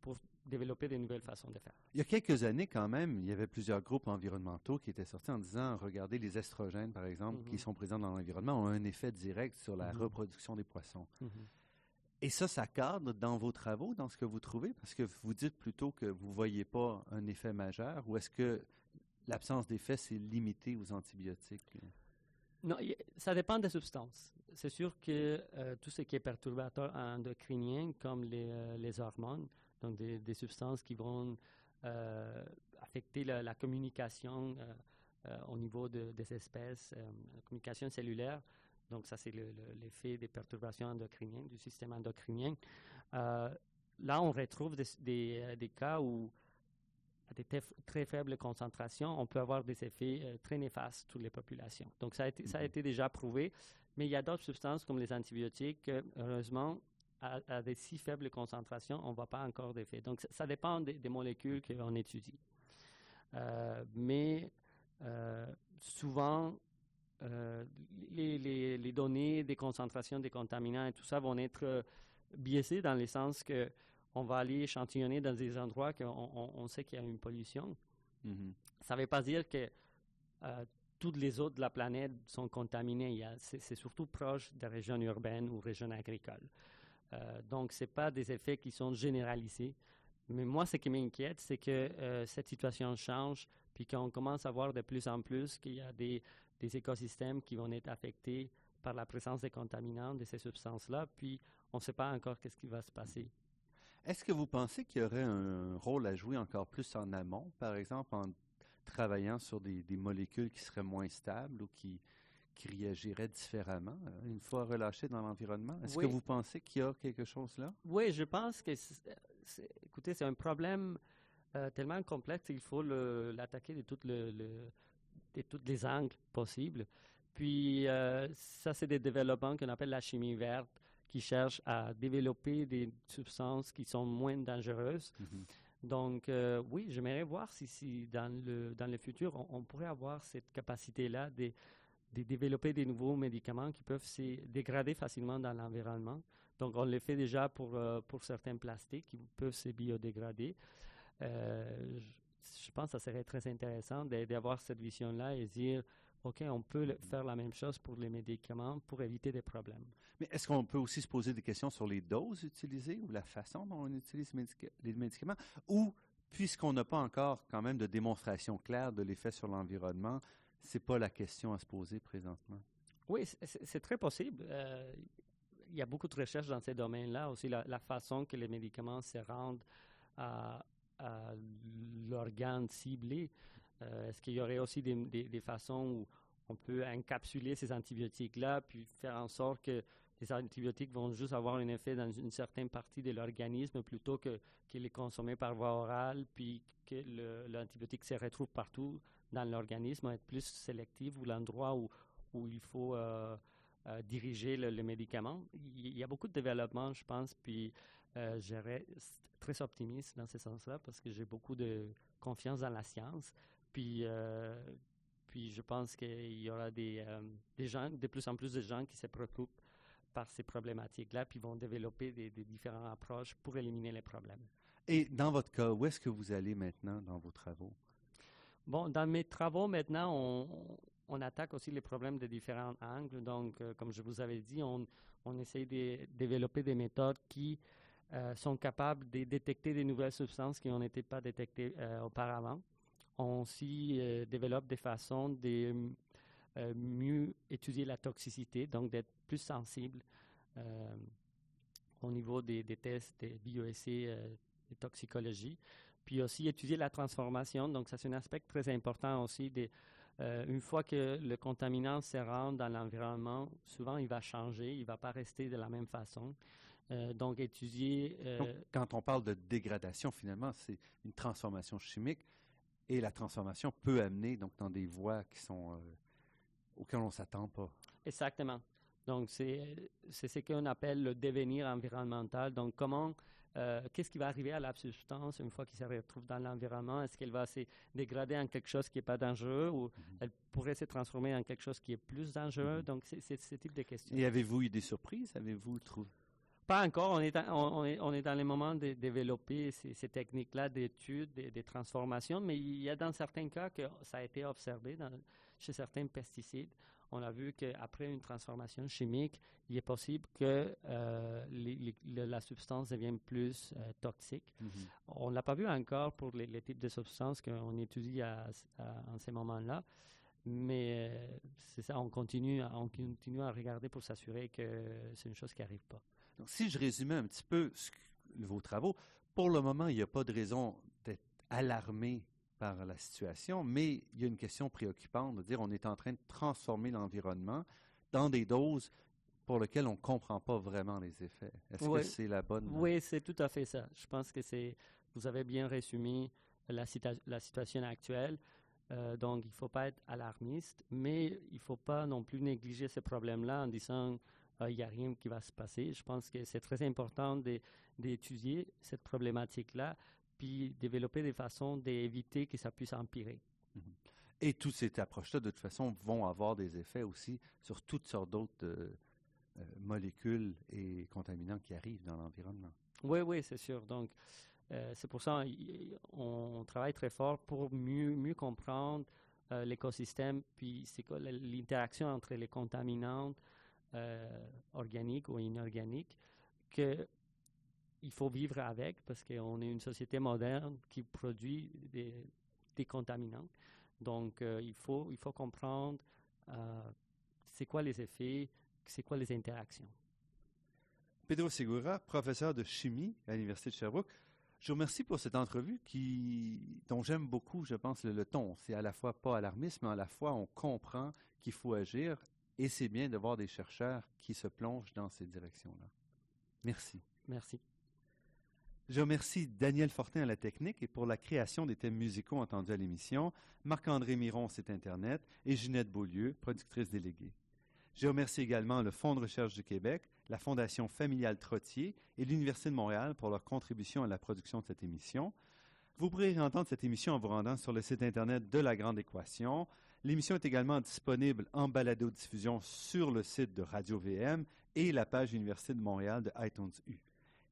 pour développer de nouvelles façons de faire.
Il y a quelques années, quand même, il y avait plusieurs groupes environnementaux qui étaient sortis en disant, regardez, les estrogènes, par exemple, qui mm-hmm. sont présents dans l'environnement, ont un effet direct sur la mm-hmm. reproduction des poissons. Mm-hmm. Et ça, ça cadre dans vos travaux, dans ce que vous trouvez? Parce que vous dites plutôt que vous ne voyez pas un effet majeur, ou est-ce que l'absence d'effet, c'est limité aux antibiotiques?
Non, ça dépend des substances. C'est sûr que euh, tout ce qui est perturbateur endocrinien, comme les, euh, les hormones, donc des, substances qui vont euh, affecter la, communication au niveau des espèces, la communication cellulaire, donc, ça, c'est l'effet des perturbations endocriniennes, du système endocrinien. Euh, là, on retrouve des, euh, cas où, à des très faibles concentrations, on peut avoir des effets euh, très néfastes sur les populations. Donc, ça a été, ça a mhm. été déjà prouvé. Mais il y a d'autres substances comme les antibiotiques, heureusement, à, des si faibles concentrations, on ne voit pas encore d'effet. Donc, ça, dépend des, molécules qu'on étudie. mais souvent, euh, les, données des concentrations des contaminants et tout ça vont être euh, biaisées dans le sens que on va aller échantillonner dans des endroits qu'on on, sait qu'il y a une pollution. Mm-hmm. Ça ne veut pas dire que euh, toutes les autres de la planète sont contaminées. C'est surtout proche des régions urbaines ou régions agricoles. Donc, ce pas des effets qui sont généralisés. Mais moi, ce qui m'inquiète, c'est que cette situation change, puis qu'on commence à voir de plus en plus qu'il y a des des écosystèmes qui vont être affectés par la présence des contaminants de ces substances-là, puis on ne sait pas encore qu'est-ce qui va se passer.
Est-ce que vous pensez qu'il y aurait un rôle à jouer encore plus en amont, par exemple en travaillant sur des, molécules qui seraient moins stables ou qui, qui réagiraient différemment euh, une fois relâchées dans l'environnement? Est-ce que vous pensez qu'il y a quelque chose là?
Oui, je pense que, écoutez, c'est un problème euh, tellement complexe qu'il faut l'attaquer de tout le de tous les angles possibles. Puis, euh, ça, c'est des développements qu'on appelle la chimie verte, qui cherchent à développer des substances qui sont moins dangereuses. Mm-hmm. Donc, euh, oui, j'aimerais voir si, si, dans, le, dans le futur, on, pourrait avoir cette capacité-là de, de, développer des nouveaux médicaments qui peuvent se dégrader facilement dans l'environnement. Donc, on le fait déjà pour, euh, pour certains plastiques qui peuvent se biodégrader je pense que ça serait très intéressant d'avoir cette vision-là et dire, OK, on peut faire la même chose pour les médicaments pour éviter des problèmes.
Mais est-ce qu'on peut aussi se poser des questions sur les doses utilisées ou la façon dont on utilise les médicaments? Ou, puisqu'on n'a pas encore quand même de démonstration claire de l'effet sur l'environnement, ce n'est pas la question à se poser présentement?
Oui, c'est très possible. Euh, il y a beaucoup de recherches dans ces domaines-là, aussi la, façon que les médicaments se rendent à, l'organe ciblé, euh, est-ce qu'il y aurait aussi des, façons où on peut encapsuler ces antibiotiques-là, puis faire en sorte que les antibiotiques vont juste avoir un effet dans une certaine partie de l'organisme plutôt que qu'il est consommé par voie orale, puis que l'antibiotique se retrouve partout dans l'organisme, être plus sélectif ou l'endroit où, où il faut euh, euh, diriger le, médicament. Il y a beaucoup de développement, je pense, puis euh, je très optimiste dans ce sens-là parce que j'ai beaucoup de confiance dans la science. Puis, euh, puis je pense qu'il y aura des, des gens, de plus en plus de gens qui se préoccupent par ces problématiques-là, puis vont développer des, différentes approches pour éliminer les problèmes.
Et dans votre cas, où est-ce que vous allez maintenant dans vos travaux?
Bon, dans mes travaux maintenant, on, on attaque aussi les problèmes de différents angles. Donc, euh, comme je vous avais dit, on, on essaie de développer des méthodes qui euh, sont capables de détecter des nouvelles substances qui n'ont été pas détectées euh, auparavant. On aussi développe des façons de mieux étudier la toxicité, donc d'être plus sensible au niveau des, tests des bioessais de toxicologie. Puis aussi étudier la transformation. Donc, ça, c'est un aspect très important aussi euh, une fois que le contaminant se rend dans l'environnement, souvent il va changer, il ne va pas rester de la même façon. Euh, donc, étudier.
Donc, quand on parle de dégradation, finalement, c'est une transformation chimique et la transformation peut amener donc dans des voies qui sont auxquelles on ne s'attend pas.
Exactement. Donc, c'est ce qu'on appelle le devenir environnemental. Donc, comment euh, qu'est-ce qui va arriver à la substance une fois qu'il se retrouve dans l'environnement? Est-ce qu'elle va se dégrader en quelque chose qui n'est pas dangereux ou mhm. elle pourrait se transformer en quelque chose qui est plus dangereux? Mhm. Donc, c'est ce type de questions.
Et avez-vous eu des surprises? Avez-vous trouvé?
Pas encore. On est, on, est, on est, dans les moments de développer ces, techniques-là d'études, de, transformations, mais il y a dans certains cas que ça a été observé dans, chez certains pesticides on a vu qu'après une transformation chimique, il est possible que euh, la substance devienne plus euh, toxique. Mm-hmm. On ne l'a pas vu encore pour les, types de substances qu'on étudie en ces moments-là, mais euh, c'est ça, on continue, on continue à regarder pour s'assurer que c'est une chose qui n'arrive pas.
Donc, si je résumais un petit peu vos travaux, pour le moment, il n'y a pas de raison d'être alarmé par la situation, mais il y a une question préoccupante de dire on est en train de transformer l'environnement dans des doses pour lesquelles on ne comprend pas vraiment les effets. Est-ce que c'est la bonne...
Oui, c'est tout à fait ça. Je pense que c'est... Vous avez bien résumé la, la situation actuelle. Euh, donc, il ne faut pas être alarmiste, mais il ne faut pas non plus négliger ce problème-là en disant ah, il n'y a rien qui va se passer. Je pense que c'est très important d'étudier cette problématique-là puis développer des façons d'éviter que ça puisse empirer. Mhm.
Et toutes ces approches-là, de toute façon, vont avoir des effets aussi sur toutes sortes d'autres euh, euh, molécules et contaminants qui arrivent dans l'environnement.
Oui, oui, c'est sûr. Donc, euh, c'est pour ça qu'on travaille très fort pour mieux, mieux comprendre l'écosystème, puis c'est quoi l'interaction entre les contaminants organiques ou inorganiques, que il faut vivre avec parce qu'on est une société moderne qui produit des, contaminants. Donc, euh, il, faut, il faut comprendre euh, c'est quoi les effets, c'est quoi les interactions.
Pedro Segura, professeur de chimie à l'Université de Sherbrooke, je vous remercie pour cette entrevue qui, dont j'aime beaucoup, je pense, le, le ton. C'est à la fois pas alarmiste, mais à la fois on comprend qu'il faut agir et c'est bien de voir des chercheurs qui se plongent dans ces directions-là. Merci.
Merci.
Je remercie Daniel Fortin à la technique et pour la création des thèmes musicaux entendus à l'émission, Marc-André Miron, site Internet, et Ginette Beaulieu, productrice déléguée. Je remercie également le Fonds de recherche du Québec, la Fondation familiale Trottier et l'Université de Montréal pour leur contribution à la production de cette émission. Vous pourrez entendre cette émission en vous rendant sur le site Internet de La Grande Équation. L'émission est également disponible en balado-diffusion sur le site de Radio VM et la page Université de Montréal de iTunes U.